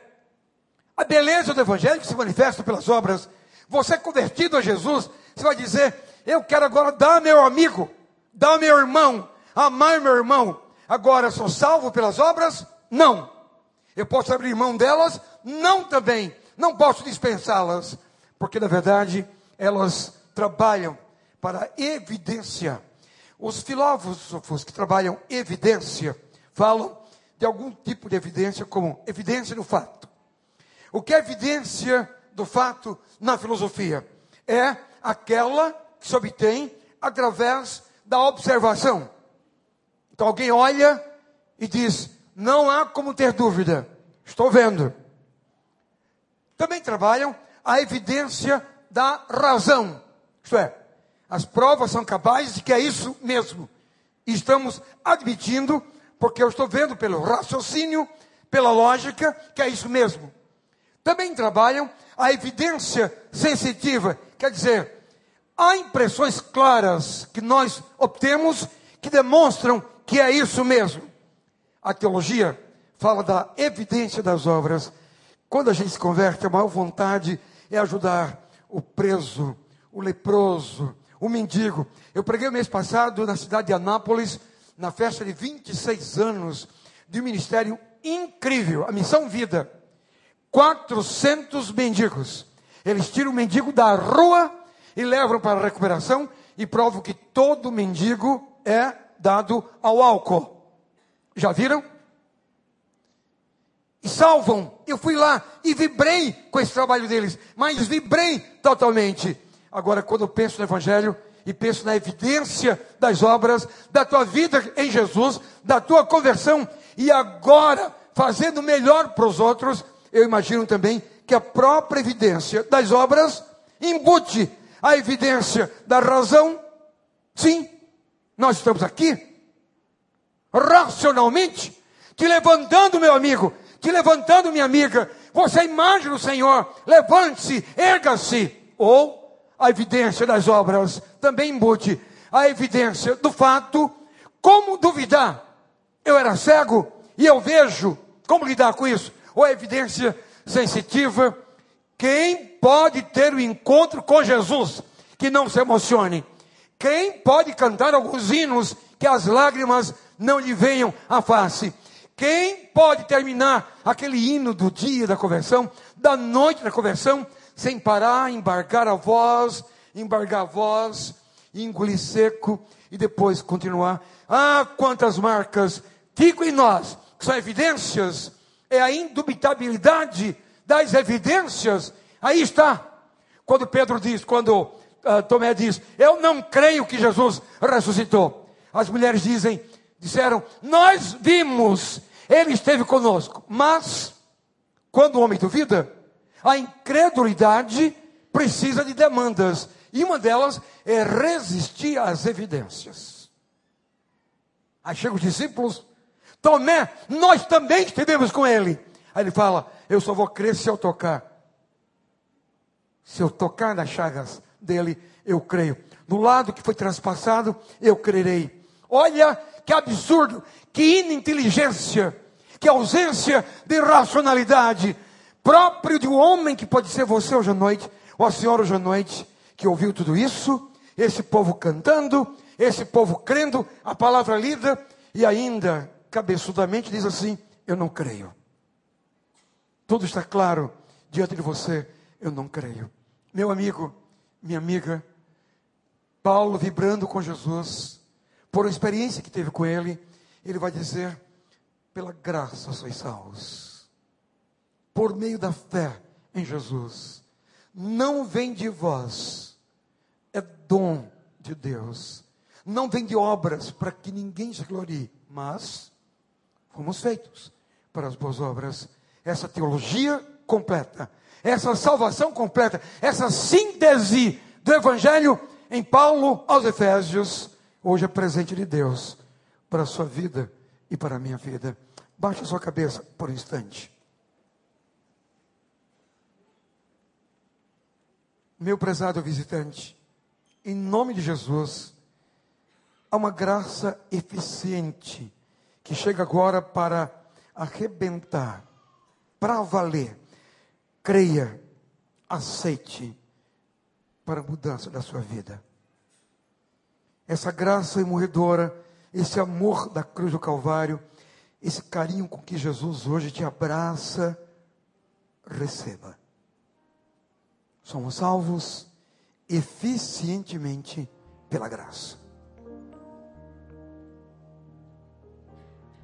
a beleza do evangelho que se manifesta pelas obras. Você é convertido a Jesus, você vai dizer: Eu quero agora dar meu amigo, dar meu irmão, amar meu irmão. Agora, sou salvo pelas obras? Não. Eu posso abrir mão delas? Não também não posso dispensá-las, porque na verdade elas trabalham para evidência. Os filósofos que trabalham evidência falam de algum tipo de evidência como evidência do fato. O que é evidência do fato na filosofia? É aquela que se obtém através da observação. Então alguém olha e diz: não há como ter dúvida, estou vendo. Também trabalham a evidência da razão. Isto é, as provas são capazes de que é isso mesmo. Estamos admitindo, porque eu estou vendo pelo raciocínio, pela lógica, que é isso mesmo. Também trabalham a evidência sensitiva, quer dizer, há impressões claras que nós obtemos que demonstram que é isso mesmo. A teologia fala da evidência das obras quando a gente se converte, a maior vontade é ajudar o preso, o leproso, o mendigo. Eu preguei o mês passado na cidade de Anápolis, na festa de 26 anos de um ministério incrível, a Missão Vida. 400 mendigos. Eles tiram o mendigo da rua e levam para a recuperação e provam que todo mendigo é dado ao álcool. Já viram? Salvam. Eu fui lá e vibrei com esse trabalho deles, mas vibrei totalmente. Agora, quando eu penso no Evangelho e penso na evidência das obras, da tua vida em Jesus, da tua conversão, e agora fazendo melhor para os outros, eu imagino também que a própria evidência das obras embute a evidência da razão. Sim, nós estamos aqui, racionalmente, te levantando, meu amigo, te levantando, minha amiga. Você imagina o Senhor, levante-se, erga-se. Ou a evidência das obras também embute a evidência do fato. Como duvidar? Eu era cego e eu vejo. Como lidar com isso? Ou a evidência sensitiva. Quem pode ter o um encontro com Jesus que não se emocione? Quem pode cantar alguns hinos que as lágrimas não lhe venham à face? Quem pode terminar aquele hino do dia da conversão, da noite da conversão, sem parar, embargar a voz, embargar a voz, engolir seco e depois continuar? Ah, quantas marcas ficam em nós, são evidências é a indubitabilidade das evidências. Aí está. Quando Pedro diz, quando uh, Tomé diz, eu não creio que Jesus ressuscitou. As mulheres dizem, disseram, nós vimos, ele esteve conosco. Mas, quando o homem duvida, a incredulidade precisa de demandas. E uma delas é resistir às evidências. Aí chegam os discípulos Tomé, nós também estivemos com ele. Aí ele fala: Eu só vou crer se eu tocar. Se eu tocar nas chagas dele, eu creio. No lado que foi transpassado, eu crerei. Olha que absurdo, que ininteligência, que ausência de racionalidade, próprio de um homem que pode ser você hoje à noite, ou a senhora hoje à noite, que ouviu tudo isso, esse povo cantando, esse povo crendo, a palavra lida, e ainda cabeçudamente diz assim: Eu não creio. Tudo está claro diante de você, eu não creio. Meu amigo, minha amiga, Paulo vibrando com Jesus, por uma experiência que teve com ele, ele vai dizer: pela graça sois salvos, por meio da fé em Jesus. Não vem de vós, é dom de Deus. Não vem de obras para que ninguém se glorie, mas fomos feitos para as boas obras. Essa teologia completa, essa salvação completa, essa síntese do Evangelho em Paulo aos Efésios, hoje é presente de Deus para a sua vida e para a minha vida. Baixe a sua cabeça por um instante. Meu prezado visitante, em nome de Jesus, há uma graça eficiente que chega agora para arrebentar, para valer. Creia, aceite para a mudança da sua vida. Essa graça imorredora, esse amor da cruz do Calvário, esse carinho com que Jesus hoje te abraça, receba. Somos salvos eficientemente pela graça.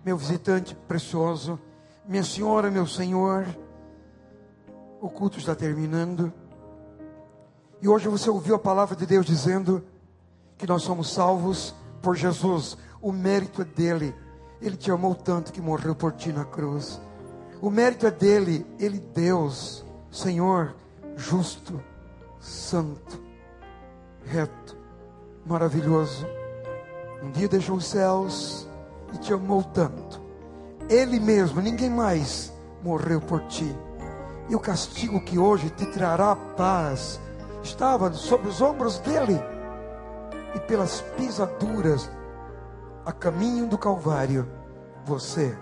meu visitante precioso, minha senhora, meu senhor, o culto está terminando. E hoje você ouviu a palavra de Deus dizendo que nós somos salvos por Jesus. O mérito é dele. Ele te amou tanto que morreu por ti na cruz. O mérito é dele. Ele, Deus, Senhor, justo, santo, reto, maravilhoso. Um dia deixou os céus e te amou tanto. Ele mesmo, ninguém mais, morreu por ti. E o castigo que hoje te trará paz estava sobre os ombros dele. E pelas pisaduras a caminho do Calvário, você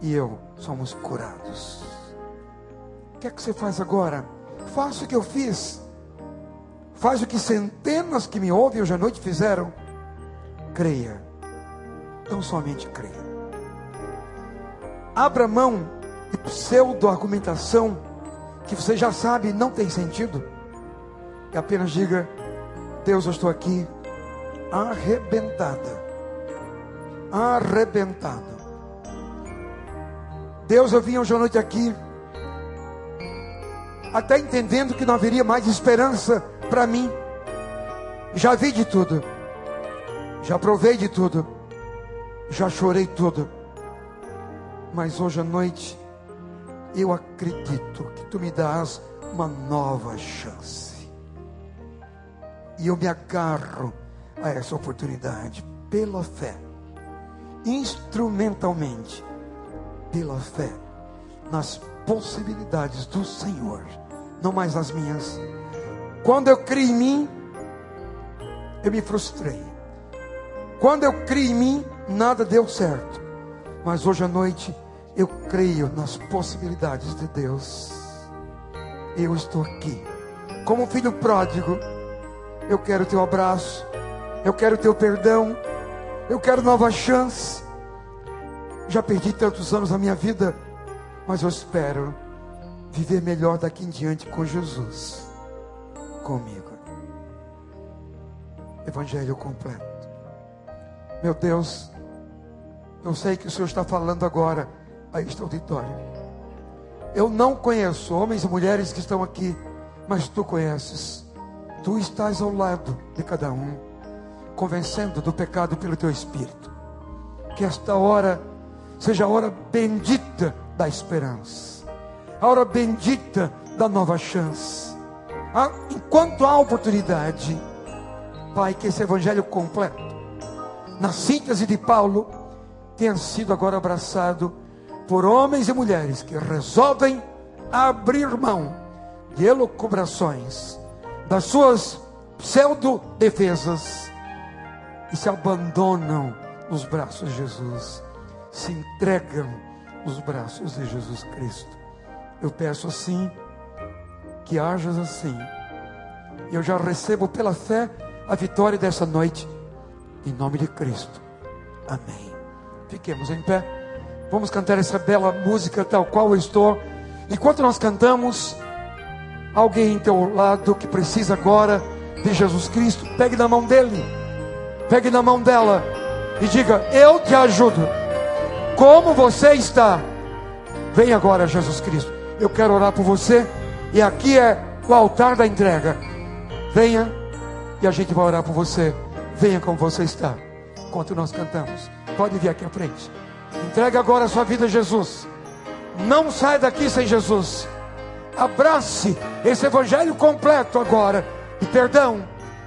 e eu somos curados. O que é que você faz agora? Faça o que eu fiz. Faz o que centenas que me ouvem hoje à noite fizeram. Creia Tão somente creia. Abra mão de pseudo-argumentação que você já sabe não tem sentido. E apenas diga: Deus, eu estou aqui arrebentada. Arrebentada. Deus, eu vim hoje à noite aqui, até entendendo que não haveria mais esperança para mim. Já vi de tudo, já provei de tudo, já chorei tudo, mas hoje à noite eu acredito que tu me dás uma nova chance, e eu me agarro a essa oportunidade pela fé, instrumentalmente, pela fé, nas possibilidades do Senhor, não mais as minhas. Quando eu criei em mim, eu me frustrei. Quando eu criei em mim, nada deu certo. Mas hoje à noite, eu creio nas possibilidades de Deus. Eu estou aqui. Como filho pródigo, eu quero teu abraço, eu quero teu perdão, eu quero nova chance. Já perdi tantos anos na minha vida, mas eu espero viver melhor daqui em diante com Jesus comigo. Evangelho completo. Meu Deus, eu sei que o Senhor está falando agora a este auditório. Eu não conheço homens e mulheres que estão aqui, mas tu conheces. Tu estás ao lado de cada um, convencendo do pecado pelo teu espírito. Que esta hora seja a hora bendita da esperança, a hora bendita da nova chance. Ah, enquanto há oportunidade, Pai, que esse evangelho completo, na síntese de Paulo, tenha sido agora abraçado por homens e mulheres que resolvem abrir mão de elucubrações, das suas pseudo-defesas e se abandonam nos braços de Jesus, se entregam nos braços de Jesus Cristo. Eu peço assim, que hajas assim. Eu já recebo pela fé a vitória dessa noite, em nome de Cristo. Amém. Fiquemos em pé. Vamos cantar essa bela música tal qual eu estou. Enquanto nós cantamos, alguém em teu lado que precisa agora de Jesus Cristo, pegue na mão dele, pegue na mão dela e diga: Eu te ajudo. Como você está? Vem agora, Jesus Cristo. Eu quero orar por você. E aqui é o altar da entrega. Venha e a gente vai orar por você. Venha como você está. Enquanto nós cantamos, pode vir aqui à frente. Entregue agora a sua vida a Jesus. Não sai daqui sem Jesus. Abrace esse evangelho completo agora de perdão,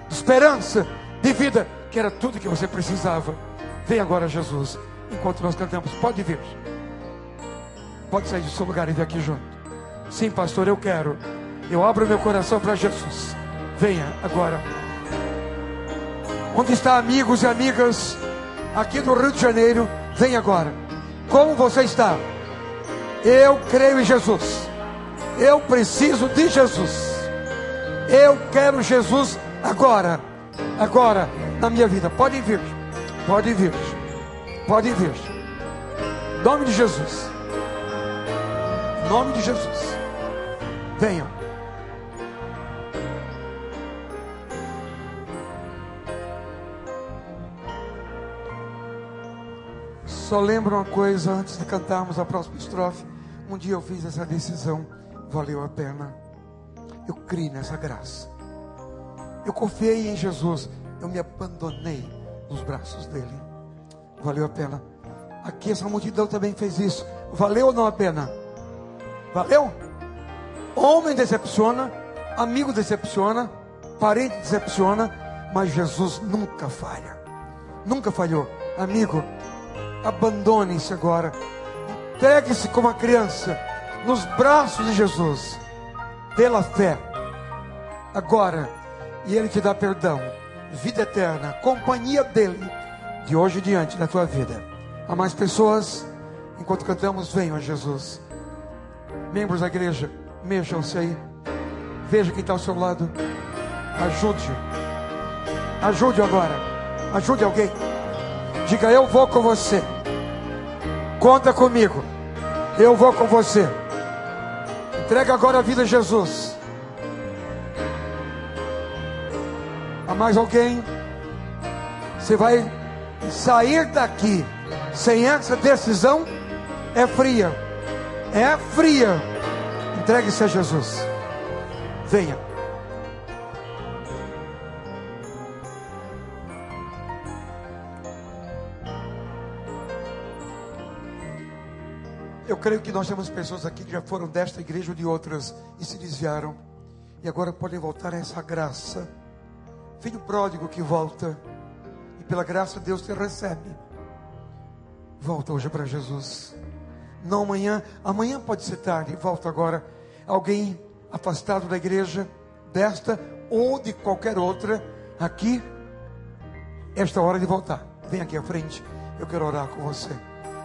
de esperança, de vida, que era tudo que você precisava. Vem agora, Jesus. Enquanto nós cantamos, pode vir. Pode sair do seu lugar e vir aqui junto. Sim, pastor, eu quero. Eu abro meu coração para Jesus. Venha agora. Onde está amigos e amigas aqui do Rio de Janeiro? Vem agora. Como você está? Eu creio em Jesus. Eu preciso de Jesus. Eu quero Jesus agora. Agora na minha vida. Pode vir. Pode vir. Pode vir. Nome de Jesus. Nome de Jesus. Venham. Só lembro uma coisa antes de cantarmos a próxima estrofe. Um dia eu fiz essa decisão, valeu a pena. Eu criei nessa graça. Eu confiei em Jesus, eu me abandonei nos braços dele. Valeu a pena. Aqui essa multidão também fez isso. Valeu ou não a pena? Valeu? Homem decepciona, amigo decepciona, parente decepciona, mas Jesus nunca falha. Nunca falhou. Amigo, abandone-se agora. Entregue-se como uma criança nos braços de Jesus, pela fé. Agora, e Ele te dá perdão, vida eterna, companhia dEle, de hoje em diante na tua vida. Há mais pessoas, enquanto cantamos, venham a Jesus. Membros da igreja, mexam-se aí. Veja quem está ao seu lado. Ajude-o. Ajude agora. Ajude alguém. Diga, eu vou com você. Conta comigo. Eu vou com você. Entrega agora a vida a Jesus. Há mais alguém? Você vai sair daqui sem essa decisão? É fria. É fria. Entregue-se a Jesus. Venha. Creio que nós temos pessoas aqui que já foram desta igreja ou de outras e se desviaram. E agora podem voltar a essa graça. Filho pródigo que volta. E pela graça Deus te recebe. Volta hoje para Jesus. Não amanhã. Amanhã pode ser tarde. Volta agora. Alguém afastado da igreja, desta ou de qualquer outra, aqui. Esta hora de voltar. Vem aqui à frente. Eu quero orar com você.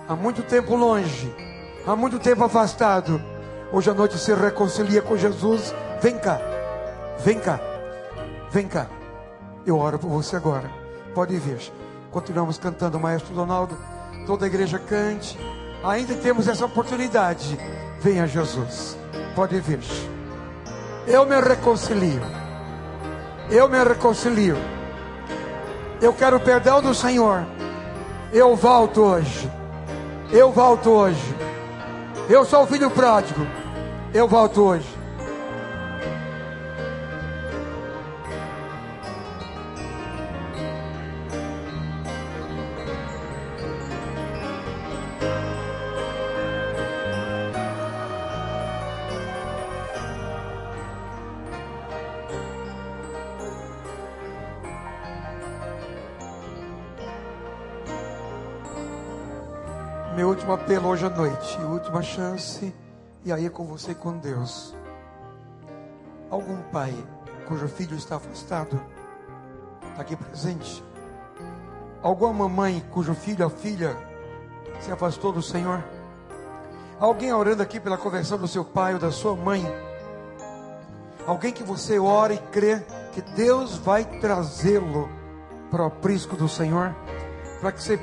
Há muito tempo longe há muito tempo afastado, hoje à noite se reconcilia com Jesus. Vem cá, vem cá, vem cá. Eu oro por você agora. Pode vir. Continuamos cantando, Maestro Donaldo. Toda a igreja cante. Ainda temos essa oportunidade. Venha Jesus. Pode vir. Eu me reconcilio. Eu me reconcilio. Eu quero o perdão do Senhor. Eu volto hoje. Eu volto hoje. Eu sou o filho pródigo. Eu volto hoje. Último apelo hoje à noite, última chance, e aí é com você e com Deus. Algum pai cujo filho está afastado, está aqui presente? Alguma mamãe cujo filho ou filha se afastou do Senhor? Alguém orando aqui pela conversão do seu pai ou da sua mãe? Alguém que você ora e crê que Deus vai trazê-lo para o aprisco do Senhor? Para que você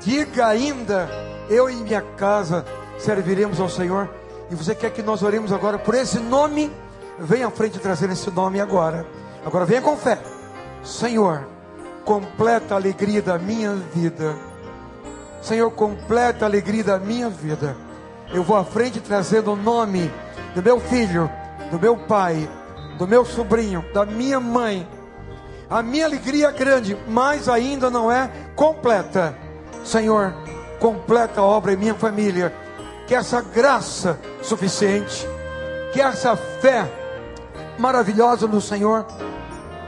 diga ainda eu e minha casa serviremos ao Senhor. E você quer que nós oremos agora por esse nome? Venha à frente trazer esse nome agora. Agora venha com fé. Senhor, completa a alegria da minha vida. Senhor, completa a alegria da minha vida. Eu vou à frente trazendo o nome do meu filho, do meu pai, do meu sobrinho, da minha mãe. A minha alegria é grande, mas ainda não é completa. Senhor, completa a obra em minha família. Que essa graça suficiente, que essa fé maravilhosa no Senhor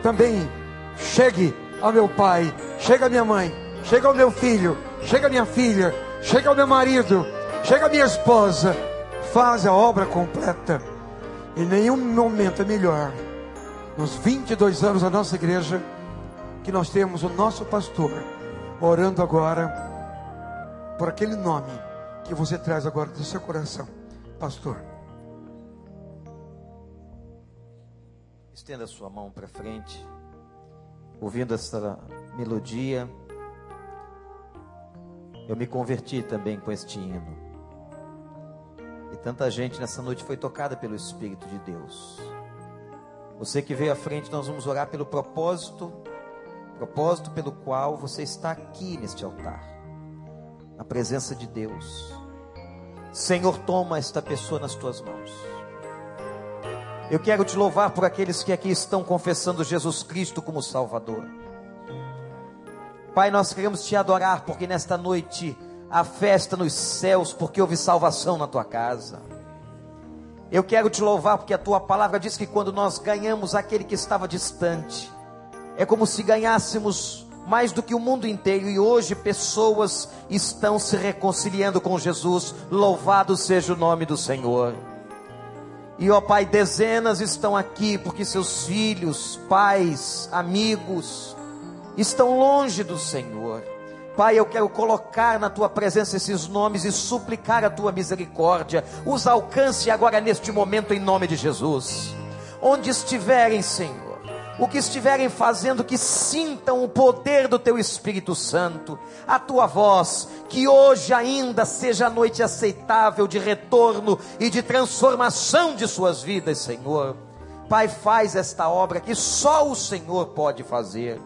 também chegue ao meu pai, chega à minha mãe, chega ao meu filho, chega à minha filha, chega ao meu marido, chega à minha esposa. Faz a obra completa. Em nenhum momento é melhor. Nos 22 anos da nossa igreja, que nós temos o nosso pastor orando agora por aquele nome que você traz agora do seu coração, pastor. Estenda sua mão para frente, ouvindo essa melodia. Eu me converti também com este hino. E tanta gente nessa noite foi tocada pelo Espírito de Deus. Você que veio à frente, nós vamos orar pelo propósito, propósito pelo qual você está aqui neste altar na presença de Deus. Senhor, toma esta pessoa nas tuas mãos. Eu quero te louvar por aqueles que aqui estão confessando Jesus Cristo como Salvador. Pai, nós queremos te adorar porque nesta noite há festa nos céus, porque houve salvação na tua casa. Eu quero te louvar porque a tua palavra diz que quando nós ganhamos aquele que estava distante, é como se ganhássemos mais do que o mundo inteiro, e hoje pessoas estão se reconciliando com Jesus. Louvado seja o nome do Senhor. E ó Pai, dezenas estão aqui porque seus filhos, pais, amigos estão longe do Senhor. Pai, eu quero colocar na tua presença esses nomes e suplicar a tua misericórdia. Os alcance agora neste momento em nome de Jesus. Onde estiverem, Senhor o que estiverem fazendo, que sintam o poder do teu Espírito Santo, a tua voz, que hoje ainda seja a noite aceitável de retorno e de transformação de suas vidas, Senhor. Pai, faz esta obra que só o Senhor pode fazer.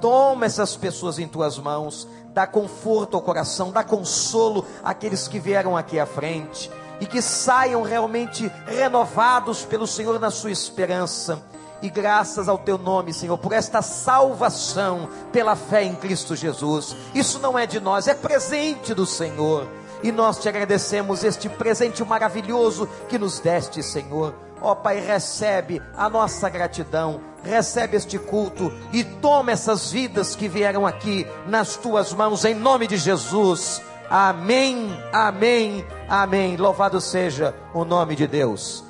Toma essas pessoas em tuas mãos, dá conforto ao coração, dá consolo àqueles que vieram aqui à frente e que saiam realmente renovados pelo Senhor na sua esperança. E graças ao teu nome, Senhor, por esta salvação pela fé em Cristo Jesus. Isso não é de nós, é presente do Senhor. E nós te agradecemos este presente maravilhoso que nos deste, Senhor. Ó oh, Pai, recebe a nossa gratidão, recebe este culto e toma essas vidas que vieram aqui nas tuas mãos, em nome de Jesus. Amém, amém, amém. Louvado seja o nome de Deus.